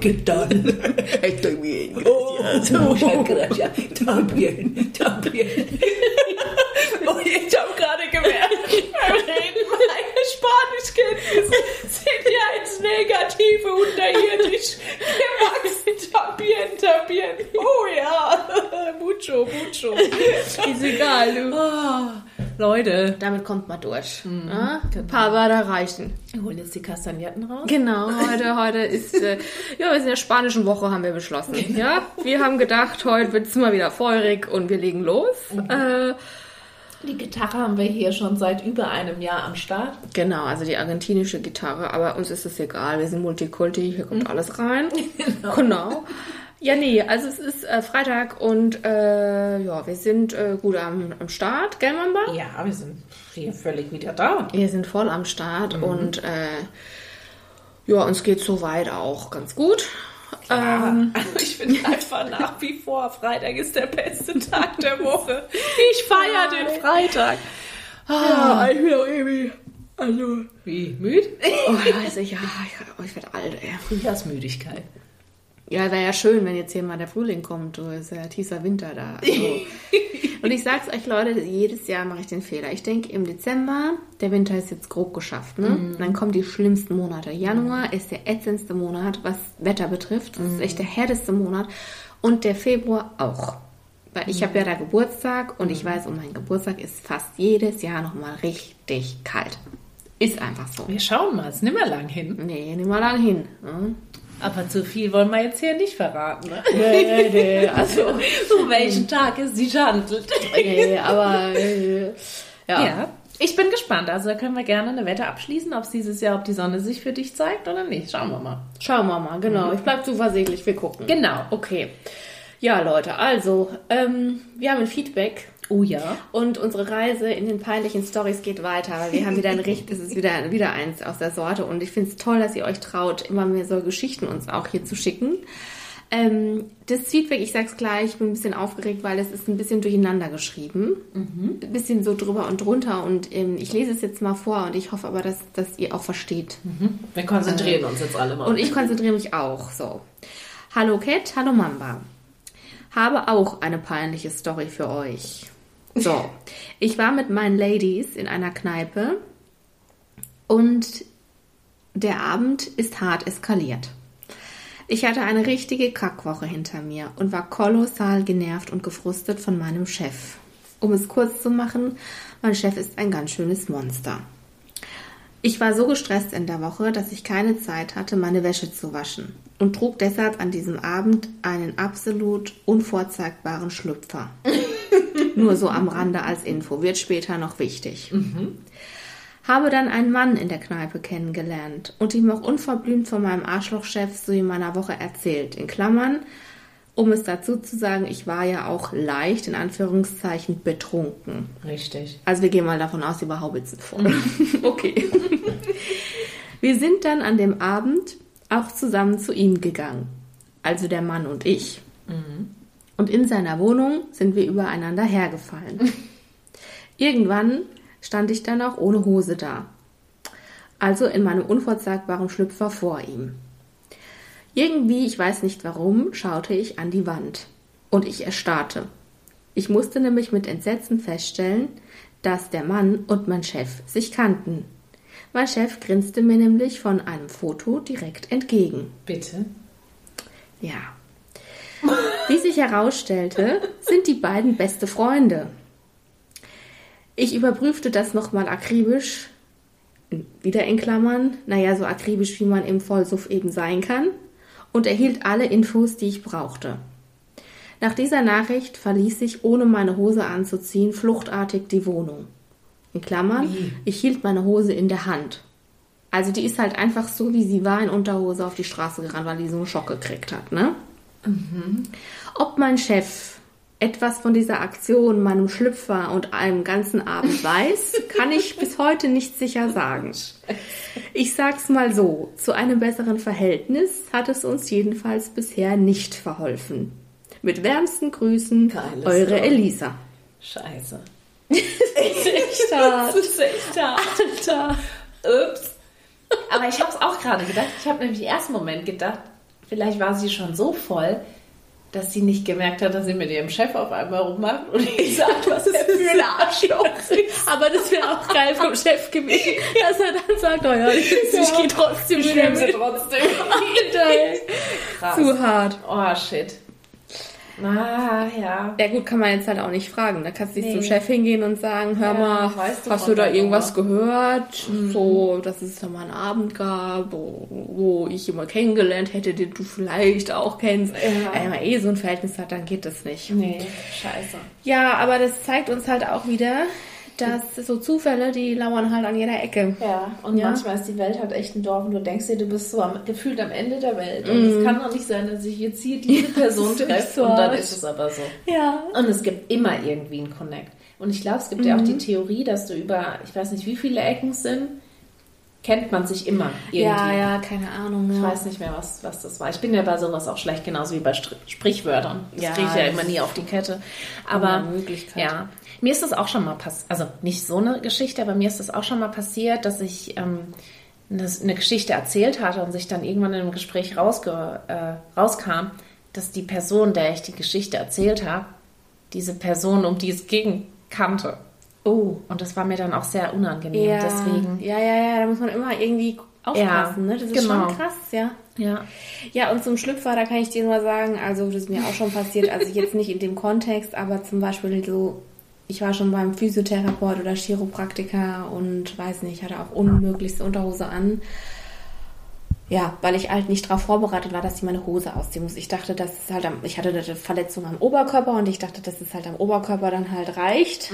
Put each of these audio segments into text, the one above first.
¿qué tal? Estoy bien, Oh, gracias. muchas gracias. También, también. Leute, Damit kommt man durch. Ja? Ein paar Wörter reichen. wir holen jetzt die Kastagnetten raus. Genau, heute, heute ist, äh, ja, wir sind in der spanischen Woche, haben wir beschlossen. Ja, wir haben gedacht, heute wird es mal wieder feurig und wir legen los. Äh, Die Gitarre haben wir hier schon seit über einem Jahr am Start. genau, also die argentinische Gitarre, aber uns ist es egal, wir sind Multikulti, hier kommt alles rein. Genau. Ja, nee, also es ist äh, Freitag und äh, ja, wir sind äh, gut am, am Start, gell, Mamba? Ja, wir sind hier völlig wieder da. Wir sind voll am Start und äh, ja, uns geht soweit auch ganz gut. Ähm, Also ich finde einfach nach wie vor, Freitag ist der beste Tag der Woche. Ich feiere den Freitag. ja, ich bin auch irgendwie, also, Wie, müde? oh, weiß ich, ja, ich, oh, ich werde alt, ey. Frühjahrsmüdigkeit. Ja, wäre ja schön, wenn jetzt hier mal der Frühling kommt. Du ist ja tiefer Winter da. Also. Und ich sag's euch, Leute, jedes Jahr mache ich den Fehler. Ich denke im Dezember, der Winter ist jetzt grob geschafft. Ne? Und dann kommen die schlimmsten Monate. Januar ist der ätzendste Monat, was Wetter betrifft. Das ist echt der härteste Monat. Und der Februar auch. Weil ich habe ja da Geburtstag und ich weiß, um meinen Geburtstag ist fast jedes Jahr nochmal richtig kalt. Ist einfach so. Wir schauen mal, es ist mehr lang hin. Nee, nimm mal lang hin. Aber zu viel wollen wir jetzt hier nicht verraten. Ne? Nee, nee, also... Um welchen Tag es sich handelt. Nee, aber äh, ja. Ja. Ich bin gespannt. Also da können wir gerne eine Wette abschließen, ob es dieses Jahr, ob die Sonne sich für dich zeigt oder nicht. Schauen wir mal. Schauen wir mal, genau. Ich bleib zuversichtlich, wir gucken. Genau. Okay. Ja, Leute, also, ähm, wir haben ein Feedback Oh ja. und unsere Reise in den peinlichen Stories geht weiter, weil wir haben wieder ein Richt, es ist wieder, wieder eins aus der Sorte und ich finde es toll, dass ihr euch traut, immer mehr so Geschichten uns auch hier zu schicken. Ähm, das Feedback, ich sag's gleich, ich bin ein bisschen aufgeregt, weil es ist ein bisschen durcheinander geschrieben. Ein bisschen so drüber und drunter und ähm, ich lese es jetzt mal vor und ich hoffe aber, dass, dass ihr auch versteht. Wir konzentrieren uns jetzt alle mal. Und ich konzentriere mich auch. So. Hallo Cat, hallo Mamba. Habe auch eine peinliche Story für euch. So. Ich war mit meinen Ladies in einer Kneipe und der Abend ist hart eskaliert. Ich hatte eine richtige Kackwoche hinter mir und war kolossal genervt und gefrustet von meinem Chef. Um es kurz zu machen, mein Chef ist ein ganz schönes Monster. Ich war so gestresst in der Woche, dass ich keine Zeit hatte, meine Wäsche zu waschen und trug deshalb an diesem Abend einen absolut unvorzeigbaren Schlüpfer. Nur so am Rande als Info, wird später noch wichtig. Habe dann einen Mann in der Kneipe kennengelernt und ihm auch unverblümt von meinem Arschlochchef so in meiner Woche erzählt. In Klammern, um es dazu zu sagen, ich war ja auch leicht, in Anführungszeichen, betrunken. Richtig. Also wir gehen mal davon aus, sie war Haubitzen voll. okay. Wir sind dann an dem Abend auch zusammen zu ihm gegangen. Also der Mann und ich. Und in seiner Wohnung sind wir übereinander hergefallen. Irgendwann stand ich dann auch ohne Hose da. Also in meinem unvorzeigbaren Schlüpfer vor ihm. Irgendwie, ich weiß nicht warum, schaute ich an die Wand. Und ich erstarrte. Ich musste nämlich mit Entsetzen feststellen, dass der Mann und mein Chef sich kannten. Mein Chef grinste mir nämlich von einem Foto direkt entgegen. Bitte. Ja. Wie sich herausstellte, sind die beiden beste Freunde. Ich überprüfte das nochmal akribisch, wieder in Klammern, naja, so akribisch, wie man im Vollsuff eben sein kann, und erhielt alle Infos, die ich brauchte. Nach dieser Nachricht verließ ich, ohne meine Hose anzuziehen, fluchtartig die Wohnung. In Klammern, ich hielt meine Hose in der Hand. Also die ist halt einfach so, wie sie war, in Unterhose auf die Straße gerannt, weil die so einen Schock gekriegt hat, ne? Ob mein Chef etwas von dieser Aktion, meinem Schlüpfer und einem ganzen Abend weiß, kann ich bis heute nicht sicher sagen. Ich sag's mal so, zu einem besseren Verhältnis hat es uns jedenfalls bisher nicht verholfen. Mit wärmsten Grüßen, Geile eure Story. Elisa. Scheiße. Echt Das ist echt hart. Alter. Ups. Aber ich habe es auch gerade gedacht. Ich habe nämlich im ersten Moment gedacht, vielleicht war sie schon so voll, dass sie nicht gemerkt hat, dass sie mit ihrem Chef auf einmal rummacht und ich sagt, was ist das für ein Arschloch. Aber das wäre auch geil vom Chef gewesen, dass er dann sagt, oh ja, ich, ich gehe trotzdem Ich wieder nehme sie mit. trotzdem. Alter. Krass. Zu hart. Oh, shit. Ah, ja. Ja gut, kann man jetzt halt auch nicht fragen. Da kannst du nicht Nee. zum Chef hingehen und sagen, hör Ja, mal, weißt du hast du da irgendwas Nummer? gehört? So, dass es da mal einen Abend gab, wo, wo ich jemanden kennengelernt hätte, den du vielleicht auch kennst. Ja. Wenn man eh so ein Verhältnis hat, dann geht das nicht. Nee, scheiße. Ja, aber das zeigt uns halt auch wieder, dass so Zufälle, die lauern halt an jeder Ecke. Ja, und Ja. manchmal ist die Welt halt echt ein Dorf und du denkst dir, du bist so am, gefühlt am Ende der Welt. Und es kann doch nicht sein, dass ich jetzt hier diese Person Das treffe so und dann ist es aber so. Ja. Und es gibt immer irgendwie einen Connect. Und ich glaube, es gibt ja auch die Theorie, dass du über, ich weiß nicht, wie viele Ecken sind, kennt man sich immer irgendwie. Ja, ja, keine Ahnung. Ich Ja. weiß nicht mehr, was, was das war. Ich bin ja bei sowas auch schlecht, genauso wie bei Str Sprichwörtern. Das Ja, kriege ich ja das immer nie auf die Kette. Aber ja, mir ist das auch schon mal passiert. Also nicht so eine Geschichte, aber mir ist das auch schon mal passiert, dass ich ähm, eine, Geschichte erzählt hatte und sich dann irgendwann in einem Gespräch rausge äh, rauskam, dass die Person, der ich die Geschichte erzählt habe, diese Person, um die es ging, kannte. Oh. Und das war mir dann auch sehr unangenehm. Ja, Deswegen, ja, ja, ja, da muss man immer irgendwie aufpassen, Ja, ne? Das ist genau. schon krass, ja. ja. Ja, und zum Schlüpfer, da kann ich dir nur sagen, also das ist mir auch schon passiert, also jetzt nicht in dem Kontext, aber zum Beispiel so, ich war schon beim Physiotherapeut oder Chiropraktiker und weiß nicht, hatte auch unmöglichste Unterhose an. Ja, weil ich halt nicht darauf vorbereitet war, dass ich meine Hose ausziehen muss. Ich dachte, dass es halt am, ich hatte eine Verletzung am Oberkörper und ich dachte, dass es halt am Oberkörper dann halt reicht.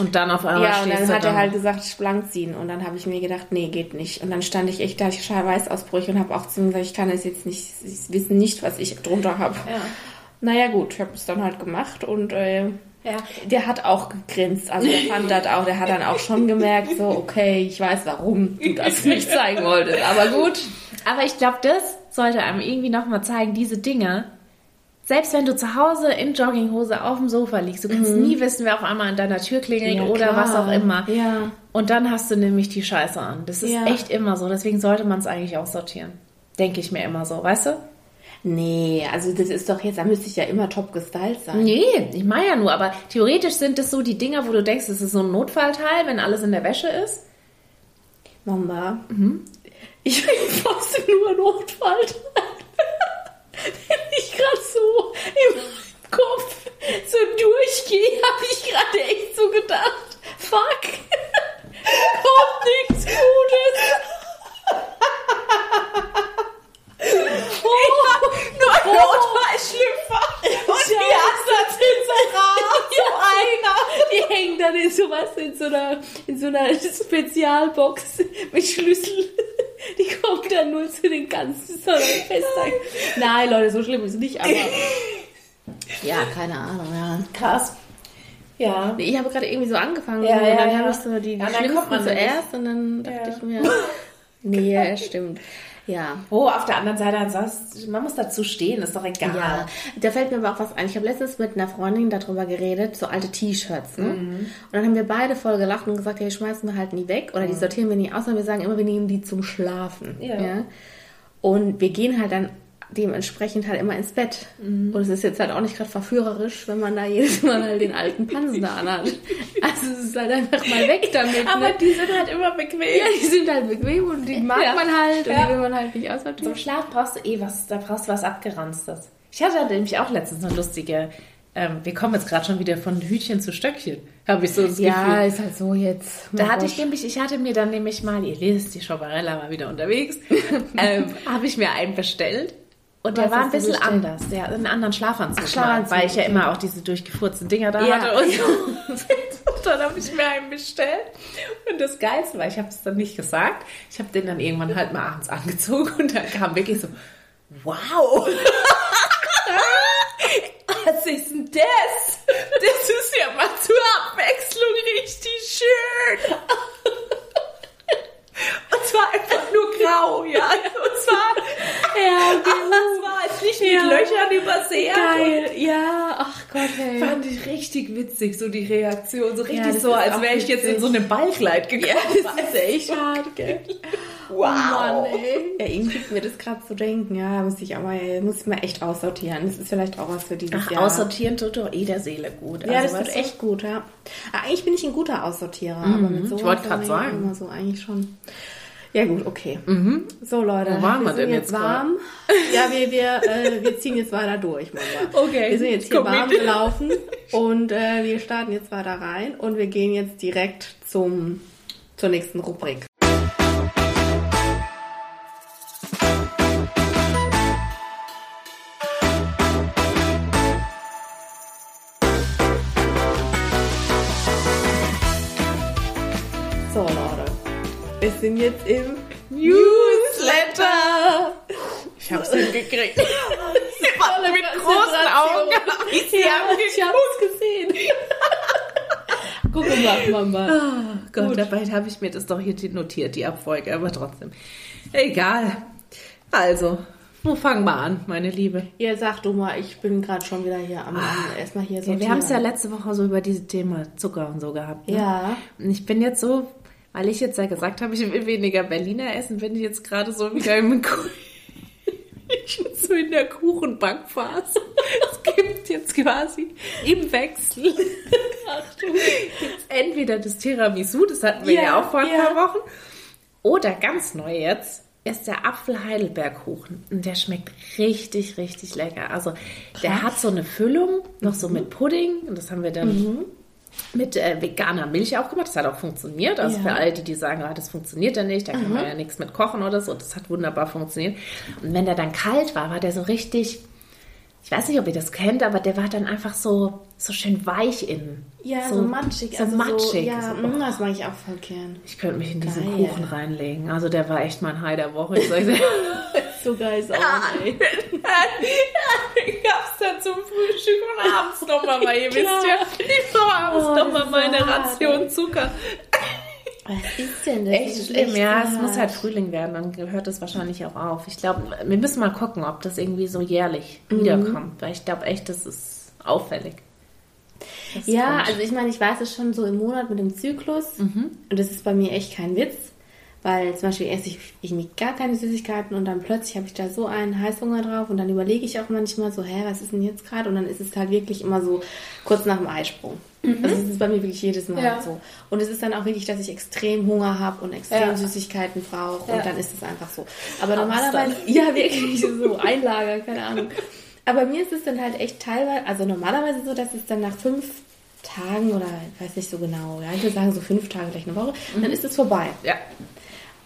Und dann auf einmal Ja, und dann hat er halt gesagt, blank ziehen. Und dann habe ich mir gedacht, nee, geht nicht. Und dann stand ich echt, da hatte ich Scheißausbrüche und habe auch zu ihm gesagt, ich kann es jetzt nicht, sie wissen nicht, was ich drunter habe. Ja. Naja, gut, ich habe es dann halt gemacht und äh, Ja. der hat auch gegrinst. Also der fand das auch, der hat dann auch schon gemerkt, so, okay, ich weiß, warum du das nicht zeigen wolltest. Aber gut. Aber ich glaube, das sollte einem irgendwie nochmal zeigen, diese Dinge. Selbst wenn du zu Hause in Jogginghose auf dem Sofa liegst, du kannst nie wissen, wer auf einmal an deiner Tür klingelt Mhm. Ja, oder klar. was auch immer. Ja. Und dann hast du nämlich die Scheiße an. Das ist Ja. echt immer so. Deswegen sollte man es eigentlich auch sortieren. Denke ich mir immer so, weißt du? Nee, also das ist doch jetzt, da müsste ich ja immer top gestylt sein. Nee, ich meine ja nur, aber theoretisch sind das so die Dinger, wo du denkst, es ist so ein Notfallteil, wenn alles in der Wäsche ist. Mama, ich will fast nur Notfall. Wenn ich gerade so in meinem Kopf so durchgehe, habe ich gerade echt so gedacht, fuck, kommt nichts Gutes. Nur Notfallschlüpfer und die Assets so einer. Die hängen dann in sowas, in so einer, in so einer Spezialbox mit Schlüssel. Die kommt dann nur zu den ganzen so Festsagen. Nein, Leute, so schlimm ist es nicht, aber. Ja, keine Ahnung, ja. Krass. Ja. Ich habe gerade irgendwie so angefangen Ja, so, ja, und dann ja. habe ich so die, die Ja, schlimmsten nicht. zuerst und dann dachte Ja. ich mir, nee, stimmt. Ja. Oh, auf der anderen Seite, ansonsten, man muss dazu stehen, ist doch egal. Ja, da fällt mir aber auch was ein. Ich habe letztens mit einer Freundin darüber geredet, so alte T-Shirts. Ne? Mhm. Und dann haben wir beide voll gelacht und gesagt, ja, die schmeißen wir halt nie weg oder die sortieren wir nie aus, sondern wir sagen immer, wir nehmen die zum Schlafen. Ja. Und wir gehen halt dann dementsprechend halt immer ins Bett. Mhm. Und es ist jetzt halt auch nicht gerade verführerisch, wenn man da jedes Mal halt den alten Pansen da anhat. Also es ist halt einfach mal weg damit. Aber ne? die sind halt immer bequem. ja, die sind halt bequem und die mag Ja. man halt und Ja. die will man halt nicht Zum aussortieren. Schlaf brauchst du eh was, da brauchst du was Abgeranztes. Ich hatte nämlich auch letztens eine lustige, ähm, wir kommen jetzt gerade schon wieder von Hütchen zu Stöckchen, habe ich so das Ja, Gefühl. ist halt so jetzt. Da hatte ich nämlich, ich hatte mir dann nämlich mal, ihr wisst, die Schobarella war wieder unterwegs, ähm, habe ich mir einen bestellt. Und der war ein bisschen anders. Der hat einen anderen Schlafanzug, Ach, Schlafanzug, weil ich ja immer auch diese durchgefurzten Dinger da Ja. hatte. Und, so. und dann habe ich mir einen bestellt. Und das Geilste war, ich habe es dann nicht gesagt. Ich habe den dann irgendwann halt mal abends angezogen und dann kam wirklich so, wow. Was ist denn das? Das ist ja mal zur Abwechslung richtig schön. Und zwar einfach nur grau, ja. Und zwar, Ja, das war jetzt nicht Ja. mit Löchern übersät. geil. Ja, ach Gott, hey. Fand ich richtig witzig, so die Reaktion. So richtig das so, als wäre ich jetzt in so eine Ballkleid gekommen. Das ist echt hart, gell? Wow. Mann, ey. Ja, irgendwie gibt mir das gerade zu denken. Ja, muss ich aber muss ich mal echt aussortieren. Das ist vielleicht auch was für dieses Ach, Jahr. Aussortieren tut doch eh der Seele gut. Ja, also, das tut echt gut, ja. Aber eigentlich bin ich ein guter Aussortierer. Mhm. Aber mit so ich wollte gerade sagen. Immer so eigentlich schon. Ja gut, okay. Mhm. So Leute, Wo waren wir, wir denn jetzt warm. ja, wir, wir, äh, wir ziehen jetzt weiter durch, Mama. Okay. Wir sind jetzt hier warm mit. gelaufen und äh, wir starten jetzt weiter rein und wir gehen jetzt direkt zum, zur nächsten Rubrik. Wir sind jetzt im Newsletter. Ich hab's hingekriegt. mit großen Augen. Ich, ja, ich hab's gesehen. Guck mal, Mama. Oh Gott, Gut. dabei habe ich mir das doch hier notiert, die Abfolge, aber trotzdem. Egal. Also, wo fangen wir an, meine Liebe? Ja, sag du mal, ich bin gerade schon wieder hier am, am erstmal hier so. Ja, wir haben es ja letzte Woche so über dieses Thema Zucker und so gehabt. Ne? Ja. Und ich bin jetzt so weil ich jetzt ja gesagt habe, ich will weniger Berliner essen, bin ich jetzt gerade so wieder im ich bin so in der Kuchenbackphase. Es gibt jetzt quasi im Wechsel Achtung, entweder das Tiramisu, das hatten wir ja, ja auch vor ein ja. paar Wochen, oder ganz neu jetzt ist der Apfel-Heidelberg-Kuchen. Und der schmeckt richtig, richtig lecker. Also der Krass. hat so eine Füllung, noch so mit Pudding. Und das haben wir dann mhm mit äh, veganer Milch auch gemacht. Das hat auch funktioniert. Also ja. für alle, die, die sagen, ah, das funktioniert ja nicht, da kann mhm. man ja nichts mit kochen oder so. Das hat wunderbar funktioniert. Und wenn der dann kalt war, war der so richtig, ich weiß nicht, ob ihr das kennt, aber der war dann einfach so, so schön weich innen. Ja, so, so matschig. So also matschig. So, ja, so, oh. das mag ich auch voll gern. Ich könnte mich in diesen geil. Kuchen reinlegen. Also der war echt mein High der Woche. Ich soll so geil ist auch, ey. ich hab's dann zum Frühstück und abends nochmal, weil ihr wisst ja, ich brauche abends oh, nochmal meine Ration Zucker. Was ist denn das? Echt schlimm, ja. Es muss halt Frühling werden, dann hört es wahrscheinlich auch auf. Ich glaube, wir müssen mal gucken, ob das irgendwie so jährlich mhm. wiederkommt, weil ich glaube echt, das ist auffällig. Das ja, kommt. also ich meine, ich weiß es schon so im Monat mit dem Zyklus mhm. und das ist bei mir echt kein Witz. Weil zum Beispiel esse ich irgendwie gar keine Süßigkeiten und dann plötzlich habe ich da so einen Heißhunger drauf und dann überlege ich auch manchmal so, hä, was ist denn jetzt gerade? Und dann ist es halt wirklich immer so kurz nach dem Eisprung. Mhm. Also es ist bei mir wirklich jedes Mal ja. so. Und es ist dann auch wirklich, dass ich extrem Hunger habe und extrem ja. Süßigkeiten brauche ja. und dann ist es einfach so. Aber normalerweise, ja wirklich so Einlager, keine Ahnung. Aber mir ist es dann halt echt teilweise, also normalerweise so, dass es dann nach fünf Tagen oder ich weiß nicht so genau, ja, ich würde sagen so fünf Tage, vielleicht eine Woche, mhm. dann ist es vorbei. Ja.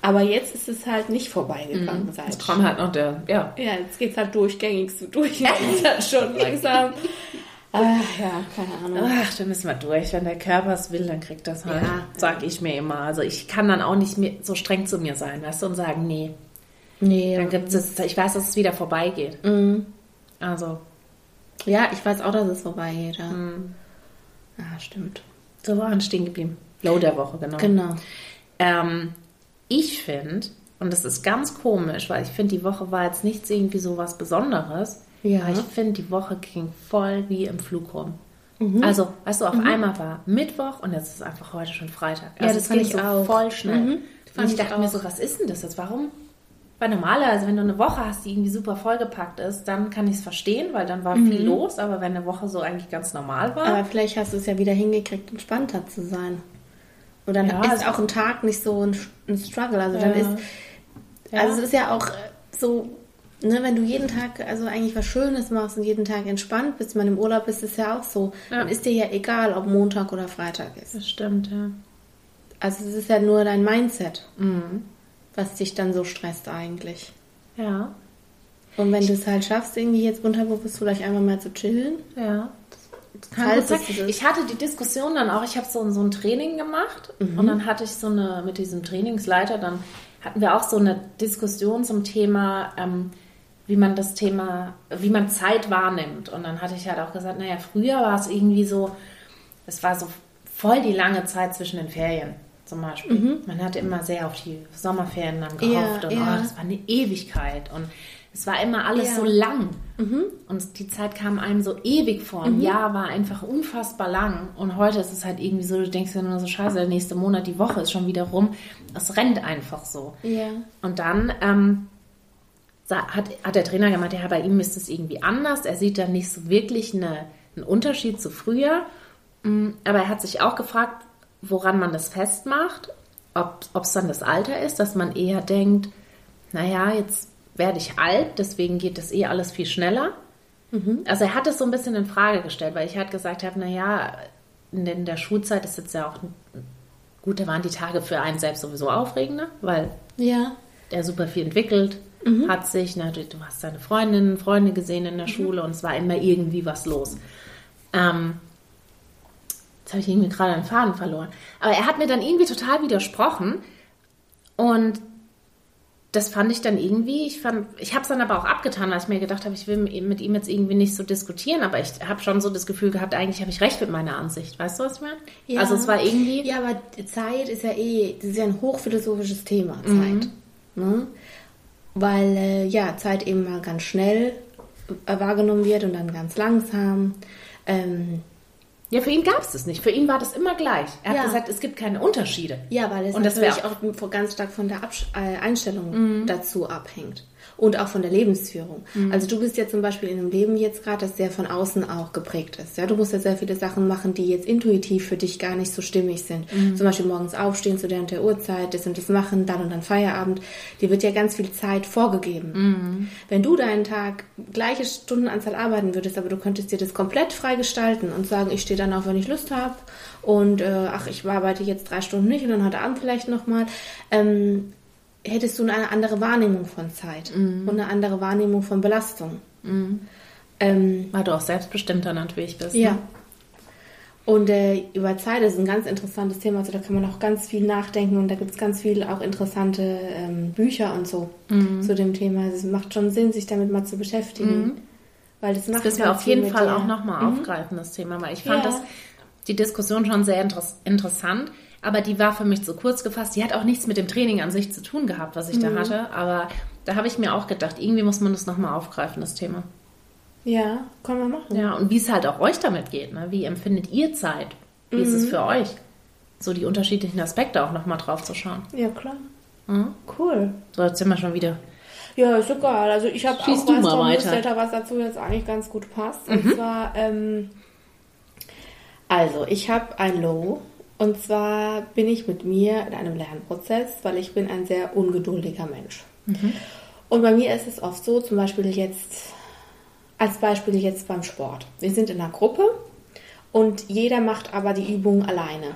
Aber jetzt ist es halt nicht vorbeigegangen. Mhm. Seit jetzt halt noch der, ja. Ja, jetzt geht es halt durchgängig so durch. Ja. ist halt schon langsam. Ach, ja, keine Ahnung. Ach, da müssen wir durch. Wenn der Körper es will, dann kriegt das halt. Ja, sag ich mir immer. Also ich kann dann auch nicht mehr so streng zu mir sein, weißt du, und sagen, nee. Nee. Dann gibt es, ich weiß, dass es wieder vorbeigeht. Mhm. Also. Ja, ich weiß auch, dass es vorbeigeht. Ja, mhm. ja stimmt. So waren stehen geblieben. Low der Woche, genau. Genau. Ähm, ich finde, und das ist ganz komisch, weil ich finde, die Woche war jetzt nichts irgendwie so was Besonderes. Ja. Aber ich finde, die Woche ging voll wie im Flug rum. Mhm. Also, weißt du, auf mhm. einmal war Mittwoch und jetzt ist einfach heute schon Freitag. Also, ja, das fand ich so auch. voll schnell. Mhm. Und ich dachte mir so, was ist denn das jetzt? Warum? Weil normalerweise, wenn du eine Woche hast, die irgendwie super vollgepackt ist, dann kann ich es verstehen, weil dann war viel mhm. los. Aber wenn eine Woche so eigentlich ganz normal war. Aber vielleicht hast du es ja wieder hingekriegt, entspannter zu sein. Und dann ja, ist also auch ein Tag nicht so ein, ein Struggle. Also ja. dann ist, also es ist ja auch so, ne, wenn du jeden Tag also eigentlich was Schönes machst und jeden Tag entspannt bist, man im Urlaub ist es ja auch so, ja. dann ist dir ja egal, ob Montag oder Freitag ist. Das stimmt, ja. Also es ist ja nur dein Mindset, mhm. was dich dann so stresst eigentlich. Ja. Und wenn du es halt schaffst, irgendwie jetzt unterbewusst vielleicht einmal mal zu chillen. Ja. Ich hatte die Diskussion dann auch, ich habe so, so ein Training gemacht mhm. und dann hatte ich so eine, mit diesem Trainingsleiter, dann hatten wir auch so eine Diskussion zum Thema, ähm, wie man das Thema, wie man Zeit wahrnimmt. Und dann hatte ich halt auch gesagt, naja, früher war es irgendwie so, es war so voll die lange Zeit zwischen den Ferien zum Beispiel. Mhm. Man hatte immer sehr auf die Sommerferien dann gehofft ja, und ja. Oh, das war eine Ewigkeit. Und es war immer alles Ja. so lang. Und die Zeit kam einem so ewig vor. Ein Jahr war einfach unfassbar lang. Und heute ist es halt irgendwie so, du denkst dir nur so, scheiße, der nächste Monat, die Woche ist schon wieder rum. Es rennt einfach so. Ja. Und dann ähm, hat, hat der Trainer gemeint, ja, bei ihm ist es irgendwie anders. Er sieht da nicht so wirklich eine, einen Unterschied zu früher. Mm, Aber er hat sich auch gefragt, woran man das festmacht. Ob es dann das Alter ist, dass man eher denkt, naja, jetzt werde ich alt, deswegen geht das eh alles viel schneller. Also er hat es so ein bisschen in Frage gestellt, weil ich halt gesagt habe, naja, in der- in der Schulzeit ist jetzt ja auch gut, da waren die Tage für einen selbst sowieso aufregender, weil Ja. der super viel entwickelt hat sich. Na, du, du hast deine Freundinnen, Freunde gesehen in der Schule und es war immer irgendwie was los. Ähm, jetzt habe ich irgendwie gerade einen Faden verloren. Aber er hat mir dann irgendwie total widersprochen und das fand ich dann irgendwie, ich fand, ich habe es dann aber auch abgetan, weil ich mir gedacht habe, ich will mit ihm jetzt irgendwie nicht so diskutieren, aber ich habe schon so das Gefühl gehabt, eigentlich habe ich recht mit meiner Ansicht. Weißt du, was ich meine? Ja. Also es war irgendwie, Ja, aber Zeit ist ja eh, das ist ja ein hochphilosophisches Thema, Zeit. Ne? Weil äh, ja, Zeit eben mal ganz schnell äh, wahrgenommen wird und dann ganz langsam. Ähm, ja, für ihn gab es das nicht. Für ihn war das immer gleich. Er hat Ja. gesagt, es gibt keine Unterschiede. ja, weil es Und das natürlich auch von- ganz stark von der Absch äh, Einstellung Mhm. dazu abhängt. Und auch von der Lebensführung. Also du bist ja zum Beispiel in einem Leben jetzt gerade, das sehr von außen auch geprägt ist. Ja, du musst ja sehr viele Sachen machen, die jetzt intuitiv für dich gar nicht so stimmig sind. Mhm. Zum Beispiel morgens aufstehen zu der und der Uhrzeit, das und das machen, dann und dann Feierabend. Dir wird ja ganz viel Zeit vorgegeben. Mhm. Wenn du deinen Tag gleiche Stundenanzahl arbeiten würdest, aber du könntest dir das komplett frei gestalten und sagen, ich stehe dann auf, wenn ich Lust habe und äh, ach, ich arbeite jetzt drei Stunden nicht und dann heute Abend vielleicht nochmal, ähm, hättest du eine andere Wahrnehmung von Zeit und eine andere Wahrnehmung von Belastung. Ähm, Weil du auch selbstbestimmter natürlich bist. ja. Ne? Und äh, über Zeit ist ein ganz interessantes Thema. Also da kann man auch ganz viel nachdenken und da gibt es ganz viele auch interessante ähm, Bücher und so Mhm. zu dem Thema. Also es macht schon Sinn, sich damit mal zu beschäftigen. Weil das macht Das müssen wir ganz auf viel jeden Fall dir. auch nochmal aufgreifen, das Thema. Weil ich fand Ja. das, die Diskussion schon sehr interess interessant. Aber die war für mich zu kurz gefasst. Die hat auch nichts mit dem Training an sich zu tun gehabt, was ich da hatte. Aber da habe ich mir auch gedacht, irgendwie muss man das nochmal aufgreifen, das Thema. Ja, können wir machen. Ja, und wie es halt auch euch damit geht. Ne? Wie empfindet ihr Zeit? Wie ist es für euch? So die unterschiedlichen Aspekte auch nochmal drauf zu schauen. Ja, klar. Mhm. Cool. So, jetzt sind wir schon wieder. Ja, ist egal. Also ich habe auch was mal vom weiter. Newsletter, was dazu jetzt eigentlich ganz gut passt. Und zwar, ähm, also ich habe ein Low. Und zwar bin ich mit mir in einem Lernprozess, weil ich bin ein sehr ungeduldiger Mensch. Und bei mir ist es oft so, zum Beispiel jetzt, als Beispiel jetzt beim Sport. Wir sind in einer Gruppe und jeder macht aber die Übung alleine.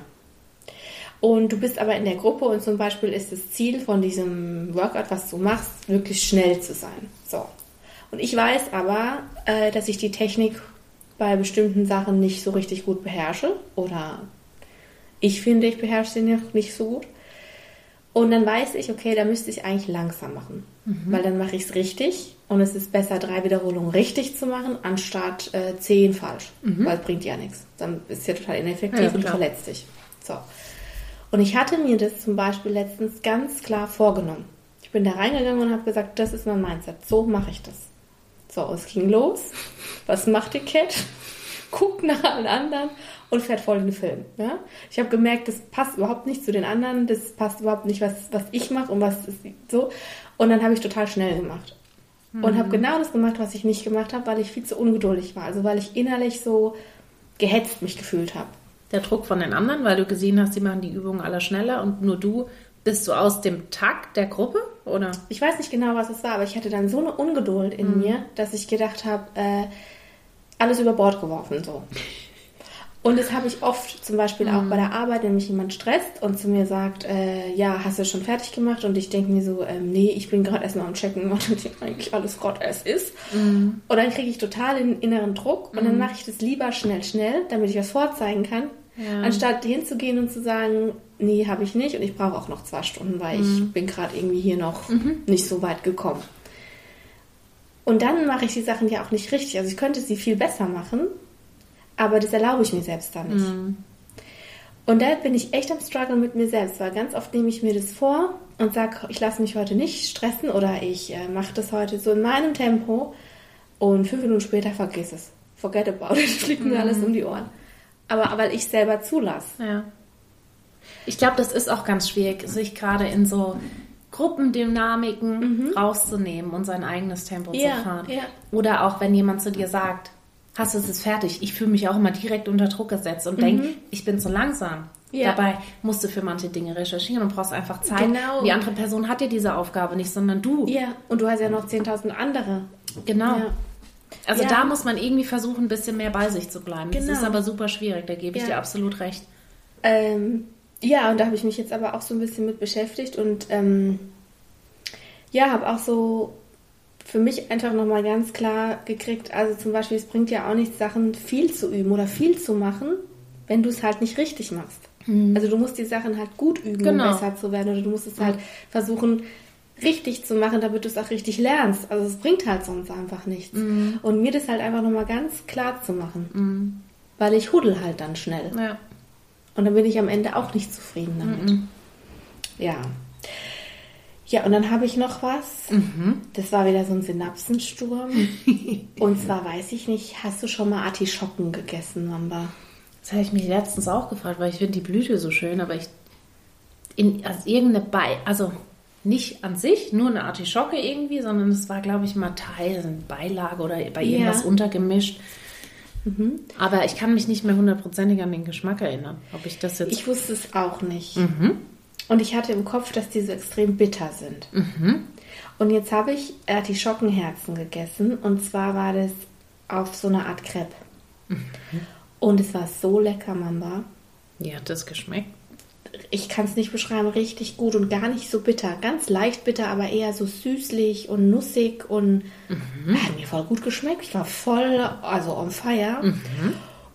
Und du bist aber in der Gruppe und zum Beispiel ist das Ziel von diesem Workout, was du machst, wirklich schnell zu sein. So. Und ich weiß aber, äh, dass ich die Technik bei bestimmten Sachen nicht so richtig gut beherrsche oder ich finde, ich beherrsche sie noch nicht so gut. Und dann weiß ich, okay, da müsste ich eigentlich langsam machen, weil dann mache ich es richtig und es ist besser, drei Wiederholungen richtig zu machen, anstatt äh, zehn falsch, weil es bringt ja nichts. Dann ist es ja total ineffektiv Ja, und klar. verletzt dich. So. Und ich hatte mir das zum Beispiel letztens ganz klar vorgenommen. Ich bin da reingegangen und habe gesagt, das ist mein Mindset. So mache ich das. So, es ging los. Was macht die Cat? Guckt nach allen anderen und fährt voll in den Film. Ja? Ich habe gemerkt, das passt überhaupt nicht zu den anderen. Das passt überhaupt nicht, was, was ich mache und was ist so. Und dann habe ich total schnell gemacht. Und habe genau das gemacht, was ich nicht gemacht habe, weil ich viel zu ungeduldig war. Also weil ich innerlich so gehetzt mich gefühlt habe. Der Druck von den anderen, weil du gesehen hast, die machen die Übungen alle schneller und nur du bist du aus dem Takt der Gruppe, oder? Ich weiß nicht genau, was es war, aber ich hatte dann so eine Ungeduld in mir, dass ich gedacht habe, äh, alles über Bord geworfen so. Und das habe ich oft zum Beispiel auch bei der Arbeit, wenn mich jemand stresst und zu mir sagt, äh, ja, hast du schon fertig gemacht? Und ich denke mir so, ähm, nee, ich bin gerade erstmal am Checken, was eigentlich alles gerade erst ist. Und dann kriege ich total den inneren Druck und dann mache ich das lieber schnell, schnell, damit ich was vorzeigen kann, Ja. anstatt hinzugehen und zu sagen, nee, habe ich nicht und ich brauche auch noch zwei Stunden, weil ich bin gerade irgendwie hier noch nicht so weit gekommen. Und dann mache ich die Sachen ja auch nicht richtig. Also ich könnte sie viel besser machen, aber das erlaube ich mir selbst dann nicht. Und da bin ich echt am Struggle mit mir selbst, weil ganz oft nehme ich mir das vor, und sag, ich lasse mich heute nicht stressen oder ich äh, mache das heute so in meinem Tempo und fünf Minuten später vergiss es. Forget about it, fliegt mir alles um die Ohren. Aber weil ich selber zulasse. Ja. Ich glaube, das ist auch ganz schwierig, sich gerade in so Gruppendynamiken rauszunehmen und sein eigenes Tempo Ja, zu fahren. ja. Oder auch wenn jemand zu dir sagt, hast du es ist fertig. Ich fühle mich auch immer direkt unter Druck gesetzt und denke, ich bin zu langsam. Ja. Dabei musst du für manche Dinge recherchieren und brauchst einfach Zeit. Genau. Die andere Person hat dir diese Aufgabe nicht, sondern du. Ja, und du hast ja noch 10.000 andere. Genau. Ja. Also Ja. da muss man irgendwie versuchen, ein bisschen mehr bei sich zu bleiben. Das Genau. ist aber super schwierig, da gebe ich dir absolut recht. Ähm, ja, und da habe ich mich jetzt aber auch so ein bisschen mit beschäftigt und ähm, ja, habe auch so für mich einfach nochmal ganz klar gekriegt, also zum Beispiel, es bringt ja auch nichts, Sachen viel zu üben oder viel zu machen, wenn du es halt nicht richtig machst. Also du musst die Sachen halt gut üben, Genau. um besser zu werden oder du musst es halt versuchen, richtig zu machen, damit du es auch richtig lernst. Also es bringt halt sonst einfach nichts. Und mir das halt einfach nochmal ganz klar zu machen, weil ich huddel halt dann schnell. Ja. Und dann bin ich am Ende auch nicht zufrieden damit. Ja. Ja, und dann habe ich noch was. Das war wieder so ein Synapsensturm. und zwar weiß ich nicht, hast du schon mal Artischocken gegessen, Mamba? Das habe ich mich letztens auch gefragt, weil ich finde die Blüte so schön, aber ich in also irgendeine Bei, also nicht an sich, nur eine Artischocke irgendwie, sondern es war, glaube ich, mal Teil, also eine Beilage oder bei irgendwas Ja. untergemischt. Aber ich kann mich nicht mehr hundertprozentig an den Geschmack erinnern, ob ich das jetzt. Ich wusste es auch nicht. Und ich hatte im Kopf, dass die so extrem bitter sind. Und jetzt habe ich Artischockenherzen gegessen. Und zwar war das auf so eine Art Crepe. Und es war so lecker, Mamba. Wie hat das geschmeckt? ich kann es nicht beschreiben, richtig gut und gar nicht so bitter. Ganz leicht bitter, aber eher so süßlich und nussig und hat mir voll gut geschmeckt. Ich war voll, also on fire.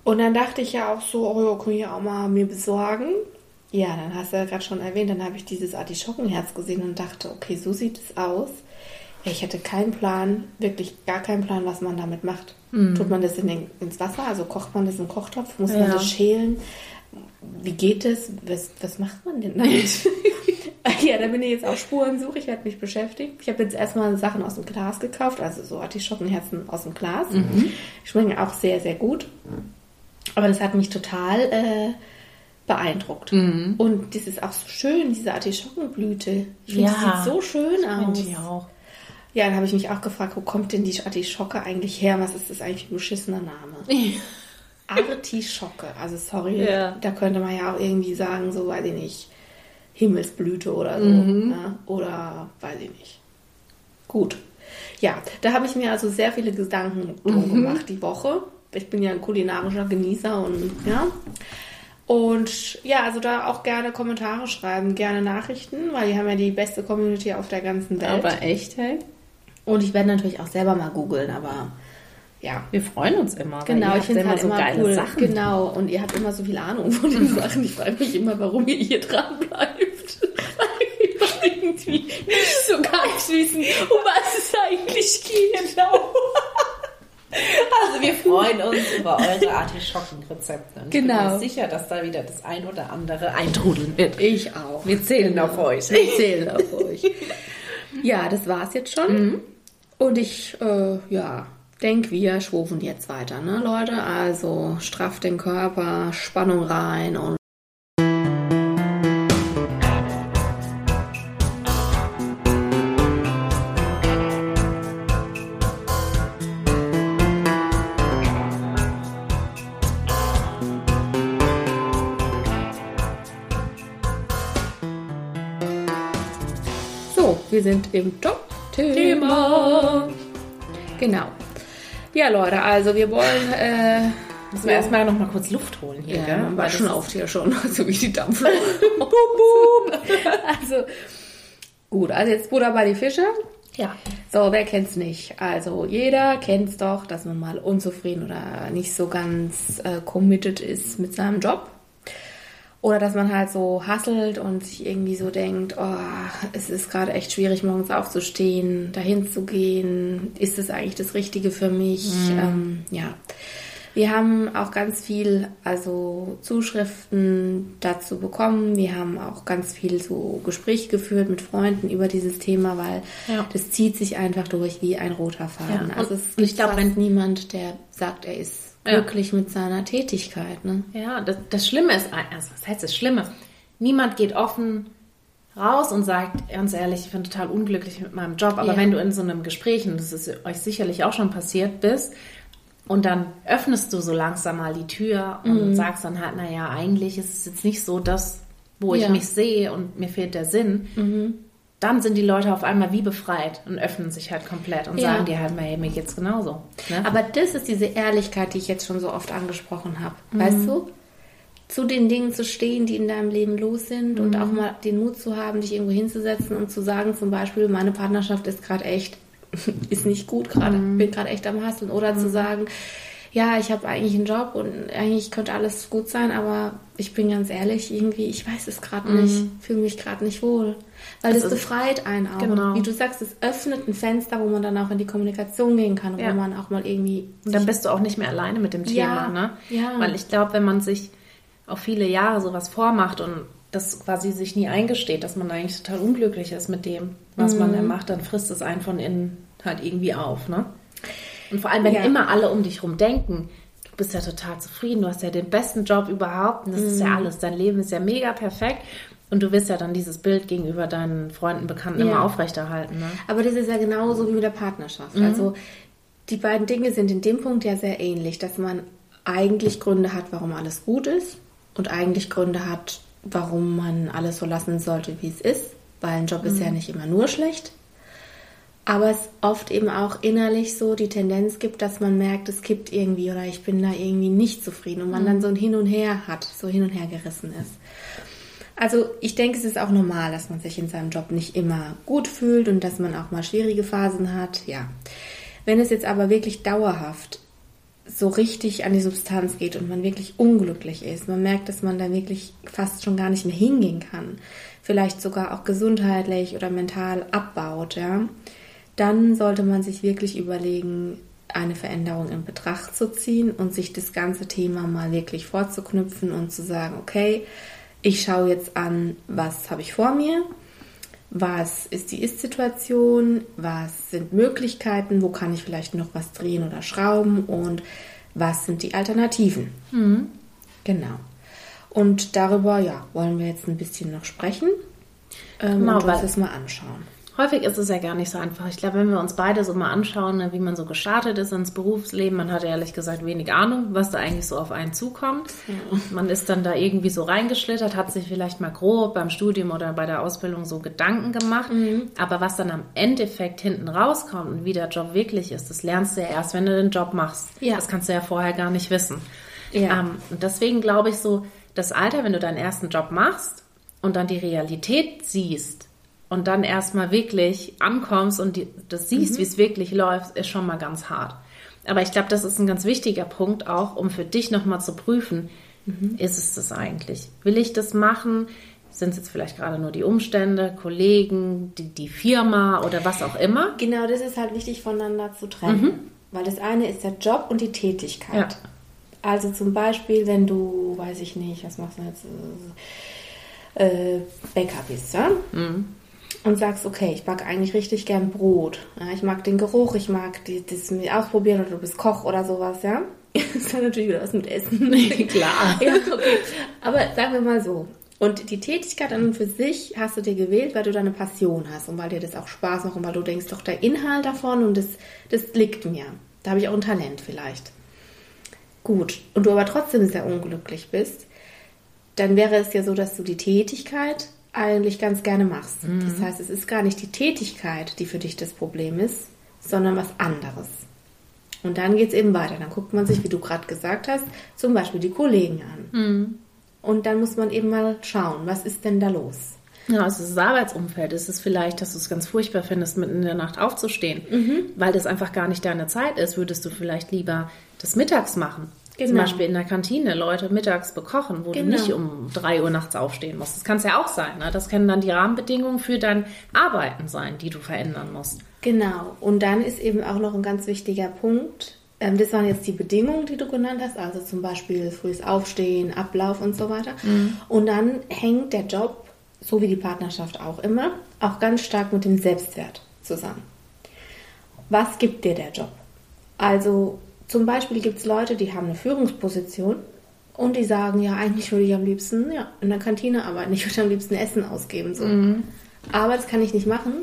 Und dann dachte ich ja auch so, oh ja, kann ich auch mal mir besorgen. Ja, dann hast du ja gerade schon erwähnt, dann habe ich dieses Artischockenherz gesehen und dachte, okay, so sieht es aus. Ich hätte keinen Plan, wirklich gar keinen Plan, was man damit macht. Tut man das in den, ins Wasser, also kocht man das im Kochtopf, muss man Ja. das schälen? Wie geht es? Was, was macht man denn damit? ja, da bin ich jetzt auf Spurensuche. Ich werde mich beschäftigen. Ich habe jetzt erstmal Sachen aus dem Glas gekauft, also so Artischockenherzen aus dem Glas. Schmecken auch sehr, sehr gut. Aber das hat mich total äh, beeindruckt. Und das ist auch so schön, diese Artischockenblüte. Ich finde, Ja. die sieht so schön aus. Finde ich auch. Ja, dann habe ich mich auch gefragt, wo kommt denn die Artischocke eigentlich her? Was ist das eigentlich für ein beschissener Name? Artischocke. Also sorry, Ja. da könnte man ja auch irgendwie sagen, so weiß ich nicht, Himmelsblüte oder so. Ne? Oder weiß ich nicht. Gut. Ja, da habe ich mir also sehr viele Gedanken drum gemacht die Woche. Ich bin ja ein kulinarischer Genießer und ja. Und ja, also da auch gerne Kommentare schreiben, gerne Nachrichten, weil wir haben ja die beste Community auf der ganzen Welt. Aber echt, hey? und ich werde natürlich auch selber mal googeln, aber ja. Wir freuen uns immer. Genau, ich finde immer halt so immer geile cool. Sachen. Genau, und ihr habt immer so viel Ahnung von den Sachen. Ich frage mich immer, warum ihr hier dran bleibt. Weil wir irgendwie nicht so ganz wissen, um was es eigentlich geht. Also wir freuen uns über eure Artischockenrezepte. Und Ich Genau. bin mir sicher, dass da wieder das ein oder andere eintrudeln wird. Ich auch. Wir zählen auf euch. Wir zählen auf euch. Ja, das war's jetzt schon. Und ich, äh, ja, denke, wir schwufen jetzt weiter, ne, Leute? Also strafft den Körper, Spannung rein und wir sind im Top-Thema. Genau. Ja, Leute, also wir wollen. Äh, Müssen wir erstmal noch mal kurz Luft holen hier, ja, gell? man war schon auf hier schon, so wie die Dampflok. boop, boop. Also, gut, also jetzt Butter bei die Fische. Ja. So, wer kennt's nicht? Also, jeder kennt's doch, dass man mal unzufrieden oder nicht so ganz äh, committed ist mit seinem Job. Oder dass man halt so hasselt und sich irgendwie so denkt, oh, es ist gerade echt schwierig, morgens aufzustehen, dahin zu gehen. Ist das eigentlich das Richtige für mich? Ähm, ja. Wir haben auch ganz viel, also Zuschriften dazu bekommen. Wir haben auch ganz viel so Gespräche geführt mit Freunden über dieses Thema, weil Ja. das zieht sich einfach durch wie ein roter Faden. Ja, Also und es ich gibt glaub, fast wenn- niemand, der sagt, er ist Ja. glücklich mit seiner Tätigkeit. Ne? Ja, das, das Schlimme ist, also was heißt das Schlimme? Niemand geht offen raus und sagt, ganz ehrlich, ich bin total unglücklich mit meinem Job. Aber Ja. wenn du in so einem Gespräch, und das ist euch sicherlich auch schon passiert, bist, und dann öffnest du so langsam mal die Tür und Mhm. sagst dann halt, naja, eigentlich ist es jetzt nicht so das, wo ich Ja. Mhm. mich sehe und mir fehlt der Sinn. Dann sind die Leute auf einmal wie befreit und öffnen sich halt komplett und Ja. sagen dir halt, hey, mir geht's genauso. Ne? Aber das ist diese Ehrlichkeit, die ich jetzt schon so oft angesprochen habe. Mhm. Weißt du? Zu den Dingen zu stehen, die in deinem Leben los sind und Mhm. auch mal den Mut zu haben, dich irgendwo hinzusetzen und zu sagen, zum Beispiel, meine Partnerschaft ist gerade echt, ist nicht gut gerade, Mhm. bin gerade echt am Hasseln. Oder zu sagen, ja, ich habe eigentlich einen Job und eigentlich könnte alles gut sein, aber ich bin ganz ehrlich, irgendwie, ich weiß es gerade nicht, fühle mich gerade nicht wohl. Weil das, befreit einen auch. Genau. Wie du sagst, es öffnet ein Fenster, wo man dann auch in die Kommunikation gehen kann, Ja. wo man auch mal irgendwie Und dann bist du auch nicht mehr alleine mit dem Ja, Thema, ne? ja. Weil ich glaube, wenn man sich auf viele Jahre sowas vormacht und das quasi sich nie eingesteht, dass man eigentlich total unglücklich ist mit dem, was man Mhm. da macht, dann frisst es einen von innen halt irgendwie auf, ne? Und vor allem, wenn Ja. immer alle um dich rum denken, du bist ja total zufrieden, du hast ja den besten Job überhaupt und das ist Mhm. ja alles, dein Leben ist ja mega perfekt und du wirst ja dann dieses Bild gegenüber deinen Freunden, Bekannten Ja. immer aufrechterhalten, ne? Aber das ist ja genauso wie mit der Partnerschaft. Mhm. Also die beiden Dinge sind in dem Punkt ja sehr ähnlich, dass man eigentlich Gründe hat, warum alles gut ist und eigentlich Gründe hat, warum man alles so lassen sollte, wie es ist, weil ein Job ist Mhm. ja nicht immer nur schlecht. Aber es oft eben auch innerlich so die Tendenz gibt, dass man merkt, es kippt irgendwie oder ich bin da irgendwie nicht zufrieden und man dann so ein Hin und Her hat, so hin und her gerissen ist. Also ich denke, es ist auch normal, dass man sich in seinem Job nicht immer gut fühlt und dass man auch mal schwierige Phasen hat. Ja. Wenn es jetzt aber wirklich dauerhaft so richtig an die Substanz geht und man wirklich unglücklich ist, man merkt, dass man da wirklich fast schon gar nicht mehr hingehen kann, vielleicht sogar auch gesundheitlich oder mental abbaut, ja, dann sollte man sich wirklich überlegen, eine Veränderung in Betracht zu ziehen und sich das ganze Thema mal wirklich vorzuknüpfen und zu sagen, okay, ich schaue jetzt an, was habe ich vor mir, was ist die Ist-Situation, was sind Möglichkeiten, wo kann ich vielleicht noch was drehen oder schrauben und was sind die Alternativen. Genau. Und darüber, ja, wollen wir jetzt ein bisschen noch sprechen ähm, Genau, und uns das mal anschauen. Häufig ist es ja gar nicht so einfach. Ich glaube, wenn wir uns beide so mal anschauen, ne, wie man so gestartet ist ins Berufsleben, man hat ehrlich gesagt wenig Ahnung, was da eigentlich so auf einen zukommt. Man ist dann da irgendwie so reingeschlittert, hat sich vielleicht mal grob beim Studium oder bei der Ausbildung so Gedanken gemacht. Aber was dann am Endeffekt hinten rauskommt und wie der Job wirklich ist, das lernst du ja erst, wenn du den Job machst. Ja. Das kannst du ja vorher gar nicht wissen. Ja. Ähm, und deswegen glaube ich so, das Alter, wenn du deinen ersten Job machst und dann die Realität siehst und dann erstmal wirklich ankommst und die, das siehst, wie es wirklich läuft, ist schon mal ganz hart. Aber ich glaube, das ist ein ganz wichtiger Punkt auch, um für dich nochmal zu prüfen, ist es das eigentlich? Will ich das machen? Sind es jetzt vielleicht gerade nur die Umstände, Kollegen, die, die Firma oder was auch immer? Genau, das ist halt wichtig voneinander zu trennen. Weil das eine ist der Job und die Tätigkeit. Ja. Also zum Beispiel, wenn du, weiß ich nicht, was machst du jetzt, äh, Bäcker bist, ja? Und sagst, okay, ich backe eigentlich richtig gern Brot. Ja, ich mag den Geruch, ich mag die, das mit ausprobieren oder du bist Koch oder sowas, ja? Das hat natürlich wieder was mit Essen. Klar. Ja, okay. Aber sagen wir mal so. Und die Tätigkeit an und für sich hast du dir gewählt, weil du deine Passion hast und weil dir das auch Spaß macht und weil du denkst, doch der Inhalt davon und das, das liegt mir. Da habe ich auch ein Talent vielleicht. Gut. Und du aber trotzdem sehr unglücklich bist, dann wäre es ja so, dass du die Tätigkeit eigentlich ganz gerne machst. Das heißt, es ist gar nicht die Tätigkeit, die für dich das Problem ist, sondern was anderes. Und dann geht es eben weiter. Dann guckt man sich, wie du gerade gesagt hast, zum Beispiel die Kollegen an. Und dann muss man eben mal schauen, was ist denn da los? Ja, es ist das Arbeitsumfeld. Es ist vielleicht, dass du es ganz furchtbar findest, mitten in der Nacht aufzustehen, weil das einfach gar nicht deine Zeit ist. Würdest du vielleicht lieber das mittags machen? Zum Genau. Beispiel in der Kantine Leute mittags bekochen, wo Genau. du nicht um drei Uhr nachts aufstehen musst. Das kann es ja auch sein. Ne? Das können dann die Rahmenbedingungen für dein Arbeiten sein, die du verändern musst. Genau. Und dann ist eben auch noch ein ganz wichtiger Punkt, ähm, das waren jetzt die Bedingungen, die du genannt hast, also zum Beispiel frühes Aufstehen, Ablauf und so weiter. Und dann hängt der Job, so wie die Partnerschaft auch immer, auch ganz stark mit dem Selbstwert zusammen. Was gibt dir der Job? Also zum Beispiel gibt es Leute, die haben eine Führungsposition und die sagen, ja, eigentlich würde ich am liebsten ja, in der Kantine arbeiten, ich würde am liebsten Essen ausgeben. So. Aber das kann ich nicht machen,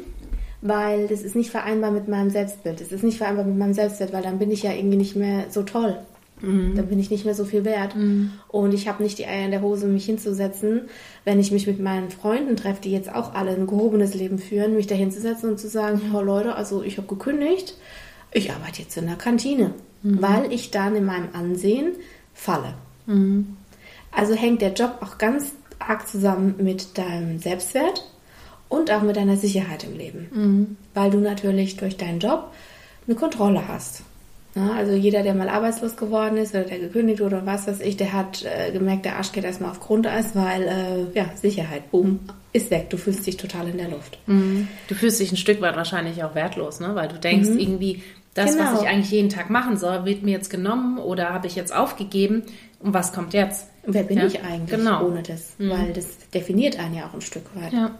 weil das ist nicht vereinbar mit meinem Selbstbild. Das ist nicht vereinbar mit meinem Selbstwert, weil dann bin ich ja irgendwie nicht mehr so toll. Dann bin ich nicht mehr so viel wert. Und ich habe nicht die Eier in der Hose, mich hinzusetzen, wenn ich mich mit meinen Freunden treffe, die jetzt auch alle ein gehobenes Leben führen, mich da hinzusetzen und zu sagen, ja Leute, also ich habe gekündigt, ich arbeite jetzt in der Kantine, weil ich dann in meinem Ansehen falle. Also hängt der Job auch ganz arg zusammen mit deinem Selbstwert und auch mit deiner Sicherheit im Leben. Weil du natürlich durch deinen Job eine Kontrolle hast. Ja, also jeder, der mal arbeitslos geworden ist oder der gekündigt wurde oder was weiß ich, der hat äh, gemerkt, der Arsch geht erstmal auf Grundeis, weil äh, ja, Sicherheit, boom, ist weg. Du fühlst dich total in der Luft. Du fühlst dich ein Stück weit wahrscheinlich auch wertlos, ne? weil du denkst irgendwie, das, Genau. was ich eigentlich jeden Tag machen soll, wird mir jetzt genommen oder habe ich jetzt aufgegeben und was kommt jetzt? Wer bin Ja, ich eigentlich genau. ohne das? Weil das definiert einen ja auch ein Stück weit. Ja.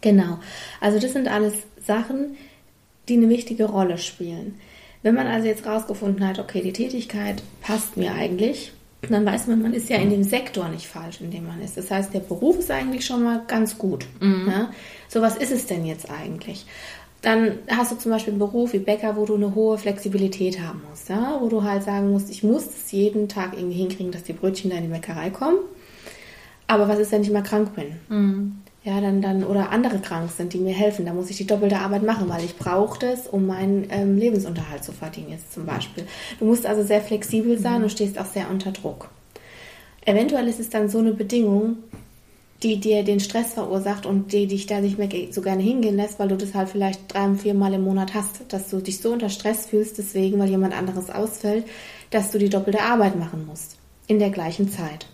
Genau. Also das sind alles Sachen, die eine wichtige Rolle spielen. Wenn man also jetzt rausgefunden hat, okay, die Tätigkeit passt mir eigentlich, dann weiß man, man ist ja in dem Sektor nicht falsch, in dem man ist. Das heißt, der Beruf ist eigentlich schon mal ganz gut. Ja? So, was ist es denn jetzt eigentlich? Dann hast du zum Beispiel einen Beruf wie Bäcker, wo du eine hohe Flexibilität haben musst, ja? wo du halt sagen musst, ich muss es jeden Tag irgendwie hinkriegen, dass die Brötchen da in die Bäckerei kommen. Aber was ist, wenn ich mal krank bin? Ja, dann, dann, oder andere krank sind, die mir helfen. Da muss ich die doppelte Arbeit machen, weil ich brauche das, um meinen ähm, Lebensunterhalt zu verdienen, jetzt zum Beispiel. Du musst also sehr flexibel sein und stehst auch sehr unter Druck. Eventuell ist es dann so eine Bedingung, die dir den Stress verursacht und die dich da nicht mehr so gerne hingehen lässt, weil du das halt vielleicht drei, vier Mal im Monat hast, dass du dich so unter Stress fühlst, deswegen, weil jemand anderes ausfällt, dass du die doppelte Arbeit machen musst. In der gleichen Zeit.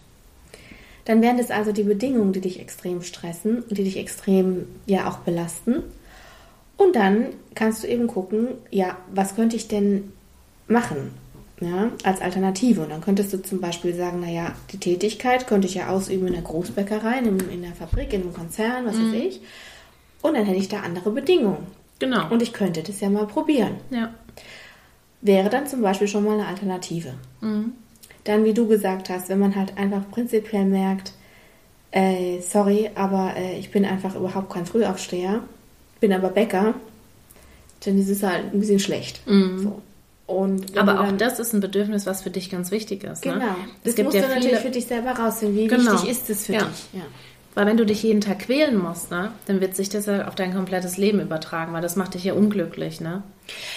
Dann wären das also die Bedingungen, die dich extrem stressen und die dich extrem ja auch belasten. Und dann kannst du eben gucken, ja, was könnte ich denn machen? Ja, als Alternative. Und dann könntest du zum Beispiel sagen, naja, die Tätigkeit könnte ich ja ausüben in der Großbäckerei, in, in der Fabrik, in einem Konzern, was weiß ich. Und dann hätte ich da andere Bedingungen. Genau. Und ich könnte das ja mal probieren. ja. Wäre dann zum Beispiel schon mal eine Alternative. Dann, wie du gesagt hast, wenn man halt einfach prinzipiell merkt, äh, sorry, aber äh, ich bin einfach überhaupt kein Frühaufsteher, bin aber Bäcker, dann ist es halt ein bisschen schlecht. So. Aber du auch das ist ein Bedürfnis, was für dich ganz wichtig ist. Genau. Ne? Das musst ja du natürlich viele, für dich selber rausfinden. Wie Genau. wichtig ist es für Ja. dich? Ja. weil wenn du dich jeden Tag quälen musst, ne, dann wird sich das ja auf dein komplettes Leben übertragen, weil das macht dich ja unglücklich, ne?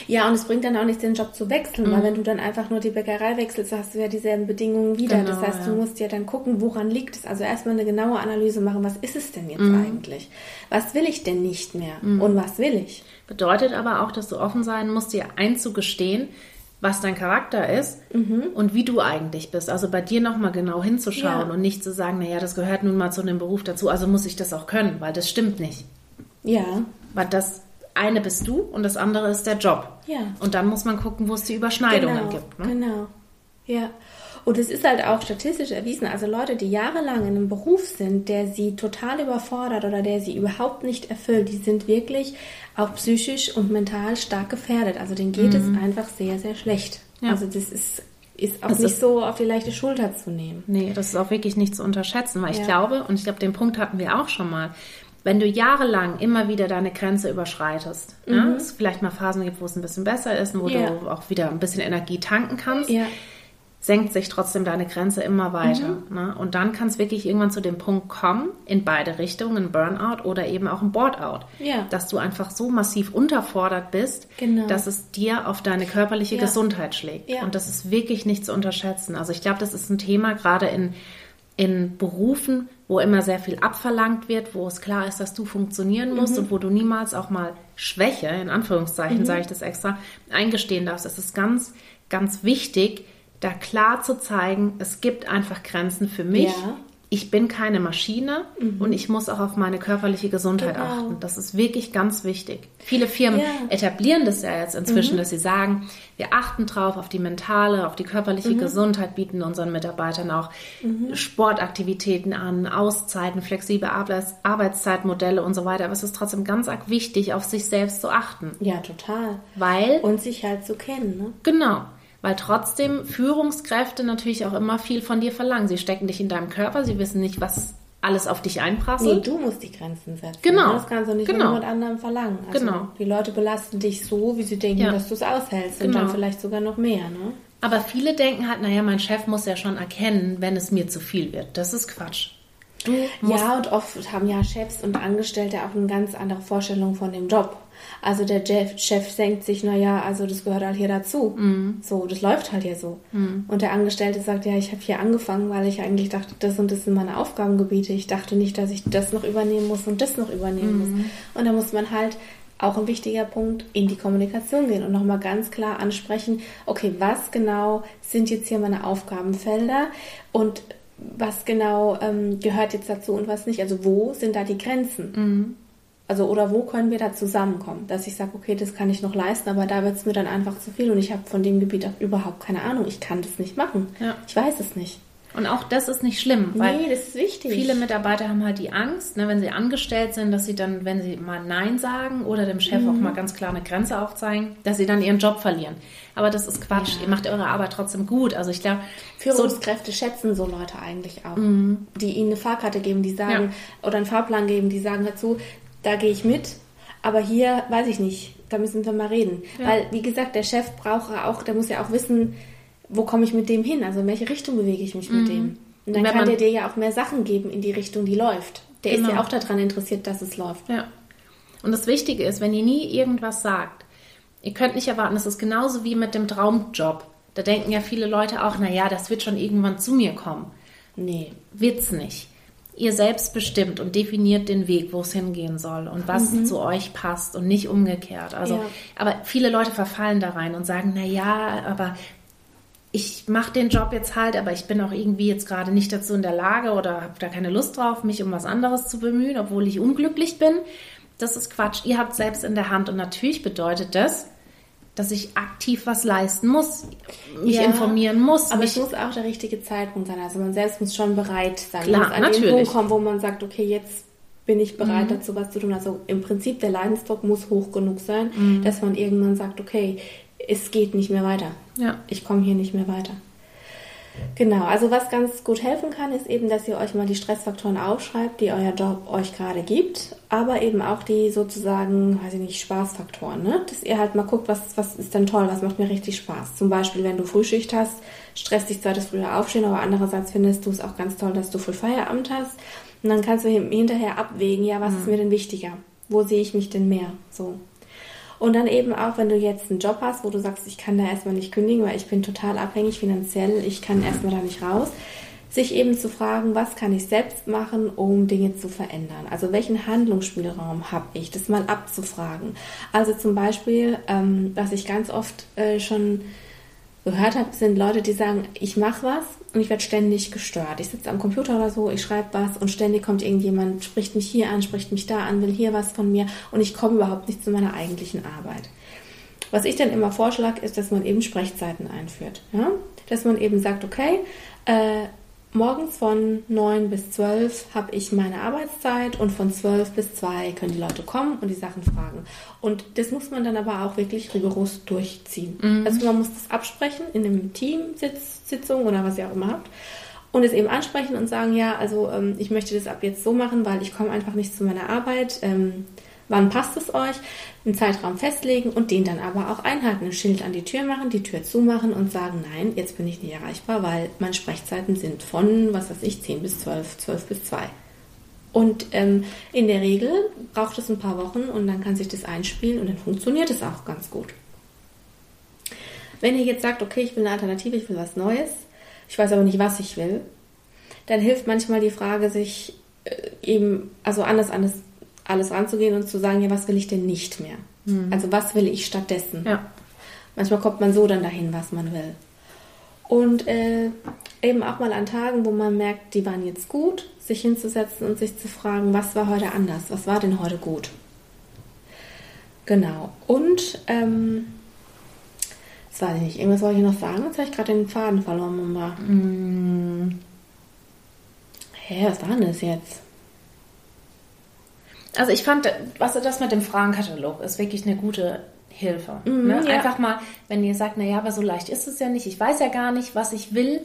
Ja, und es bringt dann auch nichts, den Job zu wechseln, weil wenn du dann einfach nur die Bäckerei wechselst, hast du ja dieselben Bedingungen wieder. Genau, das heißt, du ja. musst ja dann gucken, woran liegt es. Also erstmal eine genaue Analyse machen, was ist es denn jetzt eigentlich? Was will ich denn nicht mehr? Und was will ich? Bedeutet aber auch, dass du offen sein musst, dir einzugestehen, was dein Charakter ist und wie du eigentlich bist. Also bei dir nochmal genau hinzuschauen Ja. und nicht zu sagen, naja, das gehört nun mal zu einem Beruf dazu, also muss ich das auch können, weil das stimmt nicht. Ja, Weil das eine bist du und das andere ist der Job. Ja. Und dann muss man gucken, wo es die Überschneidungen gibt. Ne? Genau. Ja. Und es ist halt auch statistisch erwiesen, also Leute, die jahrelang in einem Beruf sind, der sie total überfordert oder der sie überhaupt nicht erfüllt, die sind wirklich auch psychisch und mental stark gefährdet. Also denen geht es einfach sehr, sehr schlecht. Mhm. Ja. Also das ist, ist auch Das nicht ist- so auf die leichte Schulter zu nehmen. Nee, das ist auch wirklich nicht zu unterschätzen, weil ich Ja. glaube, und ich glaube, den Punkt hatten wir auch schon mal, wenn du jahrelang immer wieder deine Grenze überschreitest, ja, es vielleicht mal Phasen gibt, wo es ein bisschen besser ist, wo Mhm. Ja. du auch wieder ein bisschen Energie tanken kannst, Ja. Senkt sich trotzdem deine Grenze immer weiter. Mhm. Ne? Und dann kann es wirklich irgendwann zu dem Punkt kommen, in beide Richtungen, Burnout oder eben auch ein Boardout, Ja. dass du einfach so massiv unterfordert bist, Genau. dass es dir auf deine körperliche Ja. Gesundheit schlägt. Ja. Und das ist wirklich nicht zu unterschätzen. Also ich glaube, das ist ein Thema gerade in, in Berufen, wo immer sehr viel abverlangt wird, wo es klar ist, dass du funktionieren musst Mhm. und wo du niemals auch mal Schwäche, in Anführungszeichen sage ich das extra, eingestehen darfst. Es ist ganz, ganz wichtig, da klar zu zeigen, es gibt einfach Grenzen für mich Ja. ich bin keine Maschine Mhm. und ich muss auch auf meine körperliche Gesundheit Genau. achten. Das ist wirklich ganz wichtig. Viele Firmen Ja. Mhm. etablieren das ja jetzt inzwischen, dass sie sagen, wir achten drauf auf die mentale, auf die Mhm. körperliche Gesundheit, bieten unseren Mitarbeitern auch Sportaktivitäten an, Auszeiten, flexible Arbeits Arbeitszeitmodelle und so weiter. Aber es ist trotzdem ganz arg wichtig, auf sich selbst zu achten. Ja, total. Weil Und sich halt zu kennen, ne? Genau. Weil trotzdem Führungskräfte natürlich auch immer viel von dir verlangen. Sie stecken dich in deinem Körper, sie wissen nicht, was alles auf dich Nee, einprasselt. du musst die Grenzen setzen. Genau. Das kannst du nicht Genau. von jemand anderem verlangen. Also Genau. Die Leute belasten dich so, wie sie denken, Ja. dass du es aushältst. Und Genau. dann vielleicht sogar noch mehr, ne? Aber viele denken halt, naja, mein Chef muss ja schon erkennen, wenn es mir zu viel wird. Das ist Quatsch. Ja, und oft haben ja Chefs und Angestellte auch eine ganz andere Vorstellung von dem Job. Also der Chef, Chef denkt sich, naja, also das gehört halt hier dazu. Mhm. So, das läuft halt hier so. Und der Angestellte sagt, ja, ich habe hier angefangen, weil ich eigentlich dachte, das und das sind meine Aufgabengebiete. Ich dachte nicht, dass ich das noch übernehmen muss und das noch übernehmen Mhm. muss. Und da muss man halt auch ein wichtiger Punkt in die Kommunikation gehen und nochmal ganz klar ansprechen, okay, was genau sind jetzt hier meine Aufgabenfelder und was genau ähm, gehört jetzt dazu und was nicht. Also wo sind da die Grenzen? Also oder wo können wir da zusammenkommen, dass ich sage, okay, das kann ich noch leisten, aber da wird es mir dann einfach zu viel und ich habe von dem Gebiet auch überhaupt keine Ahnung. Ich kann das nicht machen. Ja. Ich weiß es nicht. Und auch das ist nicht schlimm, weil nee, das ist wichtig. viele Mitarbeiter haben halt die Angst, ne, wenn sie angestellt sind, dass sie dann, wenn sie mal Nein sagen oder dem Chef Mhm. auch mal ganz klar eine Grenze aufzeigen, dass sie dann ihren Job verlieren. Aber das ist Quatsch. Ja. Ihr macht eure Arbeit trotzdem gut. Also ich glaube, so, Führungskräfte schätzen so Leute eigentlich auch, die ihnen eine Fahrkarte geben, die sagen, Mhm. Ja. oder einen Fahrplan geben, die sagen dazu, da gehe ich mit, aber hier weiß ich nicht, da müssen wir mal reden. Ja. Weil, wie gesagt, der Chef braucht auch, der muss ja auch wissen, wo komme ich mit dem hin, also in welche Richtung bewege ich mich mit dem. Und dann Mhm. Wenn kann der dir ja auch mehr Sachen geben in die Richtung, die läuft. Der ist Genau. ja auch daran interessiert, dass es läuft. Ja. Und das Wichtige ist, wenn ihr nie irgendwas sagt, ihr könnt nicht erwarten, das ist genauso wie mit dem Traumjob. Da denken ja viele Leute auch, naja, das wird schon irgendwann zu mir kommen. Nee. Wird's nicht. Ihr selbst bestimmt und definiert den Weg, wo es hingehen soll und was zu euch passt und nicht umgekehrt. Also, Ja. aber viele Leute verfallen da rein und sagen, na ja, aber ich mache den Job jetzt halt, aber ich bin auch irgendwie jetzt gerade nicht dazu in der Lage oder habe da keine Lust drauf, mich um was anderes zu bemühen, obwohl ich unglücklich bin. Das ist Quatsch. Ihr habt selbst in der Hand und natürlich bedeutet das, dass ich aktiv was leisten muss, mich Ja, informieren muss, Aber es muss auch der richtige Zeitpunkt sein. Also man selbst muss schon bereit sein. Klar, man muss an den natürlich. Punkt kommen, wo man sagt, okay, jetzt bin ich bereit dazu, was zu tun. Also im Prinzip der Leidensdruck muss hoch genug sein, dass man irgendwann sagt, okay, es geht nicht mehr weiter. ja. Ich komme hier nicht mehr weiter. Genau, also was ganz gut helfen kann, ist eben, dass ihr euch mal die Stressfaktoren aufschreibt, die euer Job euch gerade gibt, aber eben auch die sozusagen, weiß ich nicht, Spaßfaktoren, ne? Dass ihr halt mal guckt, was, was ist denn toll, was macht mir richtig Spaß. Zum Beispiel, wenn du Frühschicht hast, stresst dich zwar das frühe Aufstehen, aber andererseits findest du es auch ganz toll, dass du früh Feierabend hast. Und dann kannst du hin- hinterher abwägen, ja, was ist mir denn wichtiger? Wo sehe ich mich denn mehr? So. Und dann eben auch, wenn du jetzt einen Job hast, wo du sagst, ich kann da erstmal nicht kündigen, weil ich bin total abhängig finanziell, ich kann erstmal da nicht raus, sich eben zu fragen, was kann ich selbst machen, um Dinge zu verändern? Also welchen Handlungsspielraum habe ich, das mal abzufragen. Also zum Beispiel, ähm, was ich ganz oft äh, schon gehört habe, sind Leute, die sagen, ich mache was und ich werde ständig gestört. Ich sitze am Computer oder so, ich schreibe was und ständig kommt irgendjemand, spricht mich hier an, spricht mich da an, will hier was von mir und ich komme überhaupt nicht zu meiner eigentlichen Arbeit. Was ich dann immer vorschlage, ist, dass man eben Sprechzeiten einführt. Ja? Dass man eben sagt, okay, äh, morgens von 9 bis 12 habe ich meine Arbeitszeit und von 12 bis 2 können die Leute kommen und die Sachen fragen. Und das muss man dann aber auch wirklich rigoros durchziehen. Also man muss das absprechen in einem Teamsitzung oder was ihr auch immer habt und es eben ansprechen und sagen, ja, also ähm, ich möchte das ab jetzt so machen, weil ich komme einfach nicht zu meiner Arbeit. Ähm, wann passt es euch? Einen Zeitraum festlegen und den dann aber auch einhalten. Ein Schild an die Tür machen, die Tür zumachen und sagen, nein, jetzt bin ich nicht erreichbar, weil meine Sprechzeiten sind von, was weiß ich, 10 bis 12, 12 bis 2. Und ähm, in der Regel braucht es ein paar Wochen und dann kann sich das einspielen und dann funktioniert es auch ganz gut. Wenn ihr jetzt sagt, okay, ich will eine Alternative, ich will was Neues, ich weiß aber nicht, was ich will, dann hilft manchmal die Frage, sich äh, eben, also anders an das alles ranzugehen und zu sagen, ja, was will ich denn nicht mehr? Also was will ich stattdessen? Ja. Manchmal kommt man so dann dahin, was man will. Und äh, eben auch mal an Tagen, wo man merkt, die waren jetzt gut, sich hinzusetzen und sich zu fragen, was war heute anders? Was war denn heute gut? Genau. Und, ähm, das weiß ich nicht, irgendwas wollte ich noch sagen, jetzt habe ich gerade den Faden verloren. Mama. Mm. Hä, was war denn das jetzt? Also ich fand, was das mit dem Fragenkatalog ist wirklich eine gute Hilfe. Mhm, ne? ja. Einfach mal, wenn ihr sagt, naja, aber so leicht ist es ja nicht, ich weiß ja gar nicht, was ich will,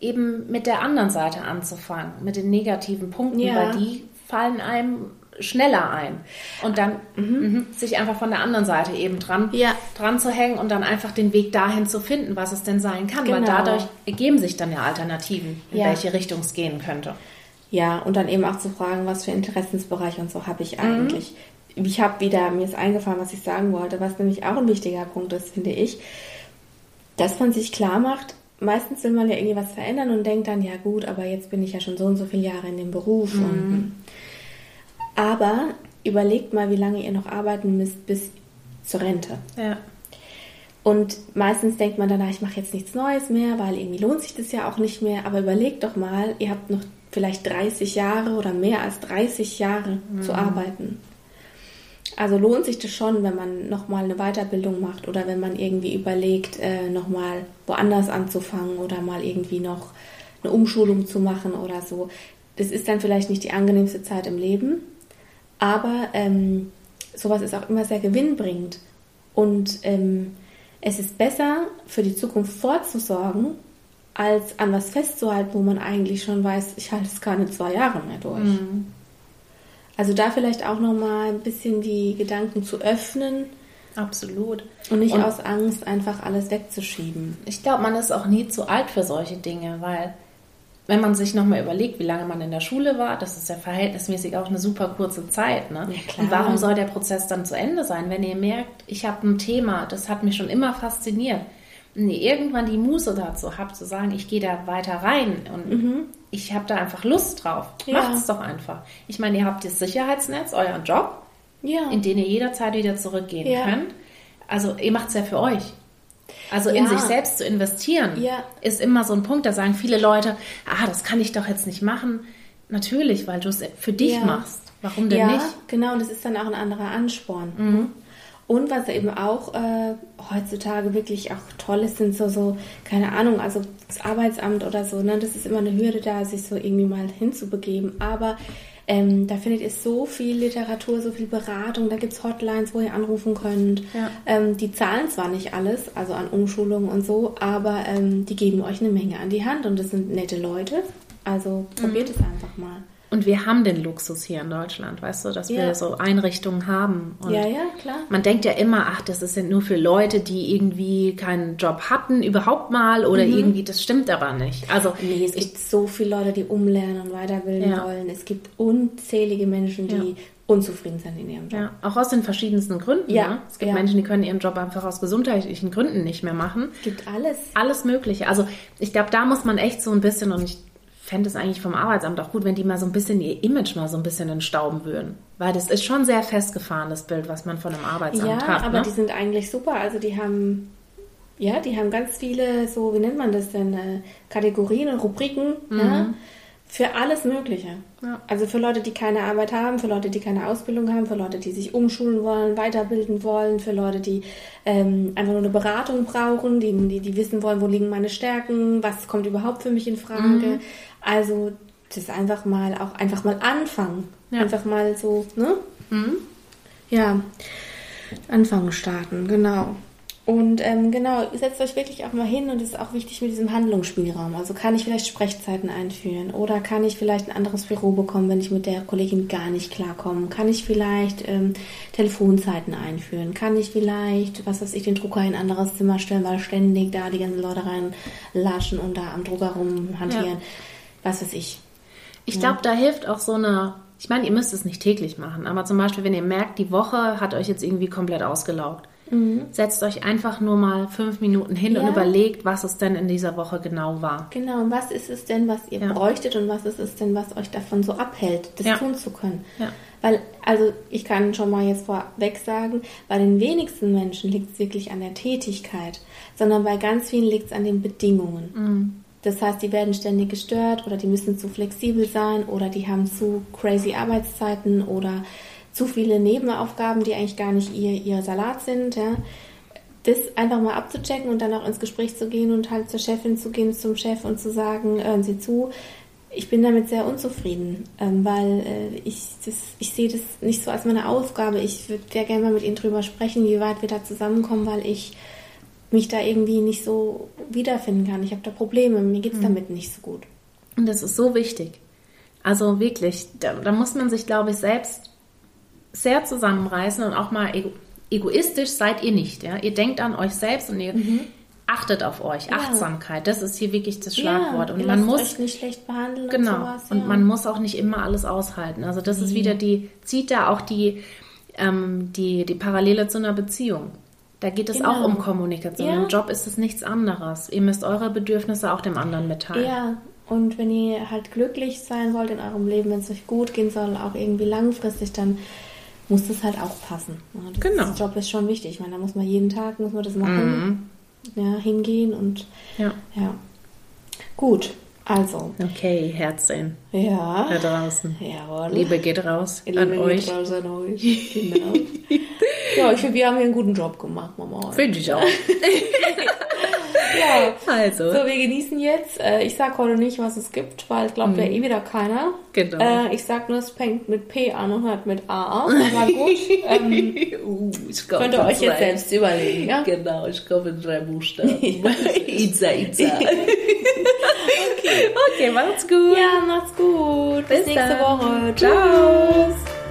eben mit der anderen Seite anzufangen, mit den negativen Punkten, Ja. weil die fallen einem schneller ein. Und dann mhm, sich einfach von der anderen Seite eben dran, Ja. dran zu hängen und dann einfach den Weg dahin zu finden, was es denn sein kann. Weil Genau. dadurch ergeben sich dann ja Alternativen, in Ja. welche Richtung es gehen könnte. Ja, und dann eben auch zu fragen, was für Interessensbereiche und so habe ich eigentlich. Ich habe wieder, mir ist eingefallen, was ich sagen wollte, was nämlich auch ein wichtiger Punkt ist, finde ich, dass man sich klar macht, meistens will man ja irgendwie was verändern und denkt dann, ja gut, aber jetzt bin ich ja schon so und so viele Jahre in dem Beruf. Und, aber überlegt mal, wie lange ihr noch arbeiten müsst bis zur Rente. Ja. Und meistens denkt man danach, ich mache jetzt nichts Neues mehr, weil irgendwie lohnt sich das ja auch nicht mehr. Aber überlegt doch mal, ihr habt noch vielleicht 30 Jahre oder mehr als 30 Jahre zu arbeiten. Also lohnt sich das schon, wenn man nochmal eine Weiterbildung macht oder wenn man irgendwie überlegt, äh, nochmal woanders anzufangen oder mal irgendwie noch eine Umschulung zu machen oder so. Das ist dann vielleicht nicht die angenehmste Zeit im Leben, aber ähm, sowas ist auch immer sehr gewinnbringend. Und ähm, es ist besser, für die Zukunft vorzusorgen, als an was festzuhalten, wo man eigentlich schon weiß, ich halte es keine zwei Jahre mehr durch. Also da vielleicht auch nochmal ein bisschen die Gedanken zu öffnen Absolut. und nicht Und- aus Angst einfach alles wegzuschieben. Ich glaube, man ist auch nie zu alt für solche Dinge, weil wenn man sich nochmal überlegt, wie lange man in der Schule war, das ist ja verhältnismäßig auch eine super kurze Zeit. Ne? Ja. Und warum soll der Prozess dann zu Ende sein, wenn ihr merkt, ich habe ein Thema, das hat mich schon immer fasziniert. Und ihr irgendwann die Muße dazu habt, zu sagen, ich gehe da weiter rein und ich habe da einfach Lust drauf. Ja. Macht es doch einfach. Ich meine, ihr habt das Sicherheitsnetz, euren Job, Ja. in den ihr jederzeit wieder zurückgehen Ja. könnt. Also ihr macht es ja für euch. Also Ja. in sich selbst zu investieren, Ja. ist immer so ein Punkt. Da sagen viele Leute, ah, das kann ich doch jetzt nicht machen. Natürlich, weil du es für dich Ja. machst. Warum denn ja, nicht? genau, und das ist dann auch ein anderer Ansporn. Und was eben auch äh, heutzutage wirklich auch toll ist, sind so, so, keine Ahnung, also das Arbeitsamt oder so, ne, das ist immer eine Hürde da, sich so irgendwie mal hinzubegeben. Aber ähm, da findet ihr so viel Literatur, so viel Beratung, da gibt es Hotlines, wo ihr anrufen könnt. Ja. Ähm, die zahlen zwar nicht alles, also an Umschulungen und so, aber ähm, die geben euch eine Menge an die Hand und das sind nette Leute. Also probiert es einfach mal. Und wir haben den Luxus hier in Deutschland, weißt du, dass Ja. wir so Einrichtungen haben. Und Ja, ja, klar. Man denkt ja immer, ach, das ist ja nur für Leute, die irgendwie keinen Job hatten, überhaupt mal, oder irgendwie, das stimmt aber nicht. Also, Mhm. Nee, es gibt so viele Leute, die umlernen und weiterbilden Ja. wollen. Es gibt unzählige Menschen, die Ja. unzufrieden sind in ihrem Job. ja, auch aus den verschiedensten Gründen. Ja, Ne? Es gibt ja. Menschen, die können ihren Job einfach aus gesundheitlichen Gründen nicht mehr machen. Es gibt alles. Alles Mögliche. Also ich glaube, da muss man echt so ein bisschen, und ich fände es eigentlich vom Arbeitsamt auch gut, wenn die mal so ein bisschen ihr Image mal so ein bisschen entstauben würden. Weil das ist schon sehr festgefahren, das Bild, was man von einem Arbeitsamt Ja, hat. aber ne? die sind eigentlich super. Also die haben, ja, die haben ganz viele, so, wie nennt man das denn, äh, Kategorien und Rubriken, ja, für alles Mögliche. Mhm. Ja. Also für Leute, die keine Arbeit haben, für Leute, die keine Ausbildung haben, für Leute, die sich umschulen wollen, weiterbilden wollen, für Leute, die ähm, einfach nur eine Beratung brauchen, die, die, die wissen wollen, wo liegen meine Stärken, was kommt überhaupt für mich in Frage. Mhm. Also das einfach mal auch einfach mal anfangen. Ja. Einfach mal so, ne? Ja, anfangen starten, genau. Und ähm, genau, setzt euch wirklich auch mal hin und es ist auch wichtig mit diesem Handlungsspielraum. Also kann ich vielleicht Sprechzeiten einführen oder kann ich vielleicht ein anderes Büro bekommen, wenn ich mit der Kollegin gar nicht klarkomme? Kann ich vielleicht ähm, Telefonzeiten einführen? Kann ich vielleicht, was weiß ich, den Drucker in ein anderes Zimmer stellen, weil ständig da die ganzen Leute reinlatschen und da am Drucker rumhantieren? Ja. Was weiß ich. Ich glaube, da hilft auch so eine. Ich meine, ihr müsst es nicht täglich machen, aber zum Beispiel, wenn ihr merkt, die Woche hat euch jetzt irgendwie komplett ausgelaugt, setzt euch einfach nur mal fünf Minuten hin und Ja. überlegt, was es denn in dieser Woche genau war. Genau, und was ist es denn, was ihr Ja. bräuchtet und was ist es denn, was euch davon so abhält, das Ja. tun zu können? Ja. Weil, also ich kann schon mal jetzt vorweg sagen, bei den wenigsten Menschen liegt es wirklich an der Tätigkeit, sondern bei ganz vielen liegt es an den Bedingungen. Mhm. Das heißt, die werden ständig gestört oder die müssen zu flexibel sein oder die haben zu crazy Arbeitszeiten oder zu viele Nebenaufgaben, die eigentlich gar nicht ihr, ihr Salat sind. Ja. Das einfach mal abzuchecken und dann auch ins Gespräch zu gehen und halt zur Chefin zu gehen, zum Chef und zu sagen, hören Sie zu, ich bin damit sehr unzufrieden, ähm, weil äh, ich, das, ich sehe das nicht so als meine Aufgabe. Ich würde sehr gerne mal mit Ihnen drüber sprechen, wie weit wir da zusammenkommen, weil ich mich da irgendwie nicht so wiederfinden kann. Ich habe da Probleme, mir geht es Mhm. damit nicht so gut. Und das ist so wichtig. Also wirklich, da, da muss man sich, glaube ich, selbst sehr zusammenreißen und auch mal ego, egoistisch seid ihr nicht. Ja? Ihr denkt an euch selbst und ihr achtet auf euch. Mhm. Ja. Achtsamkeit, das ist hier wirklich das Schlagwort. Ja, und man muss euch nicht schlecht behandeln Genau. und sowas. Und man muss auch nicht immer alles aushalten. Also das ist wieder die, zieht da auch die, ähm, die, die Parallele zu einer Beziehung. Da geht es Genau. auch um Kommunikation. Ja. Im Job ist es nichts anderes. Ihr müsst eure Bedürfnisse auch dem anderen mitteilen. Ja, und wenn ihr halt glücklich sein wollt in eurem Leben, wenn es euch gut gehen soll, auch irgendwie langfristig, dann muss das halt auch passen. Das Genau. ist, Job ist schon wichtig. Ich meine, da muss man jeden Tag muss man das machen, ja, hingehen und Ja. ja. Gut, also, Okay, Herzchen ja. da draußen. Jawohl. Liebe geht raus Liebe an geht euch. raus an euch. Genau. ja, ich finde, wir haben hier einen guten Job gemacht, Mama. Finde ich auch. Ja. Also, So, wir genießen jetzt. Äh, ich sag heute nicht, was es gibt, weil es glaubt ja eh wieder keiner. Genau. Äh, ich sag nur, es fängt mit P an und hört mit A auf. Aber gut, ähm, uh, ich glaub, könnt ihr euch jetzt selbst überlegen, ja? Genau, ich komme in drei Buchstaben. Itza, Itza. okay, macht's gut. Ja, macht's gut. Bis, Bis nächste dann. Woche. Ciao. Tschüss.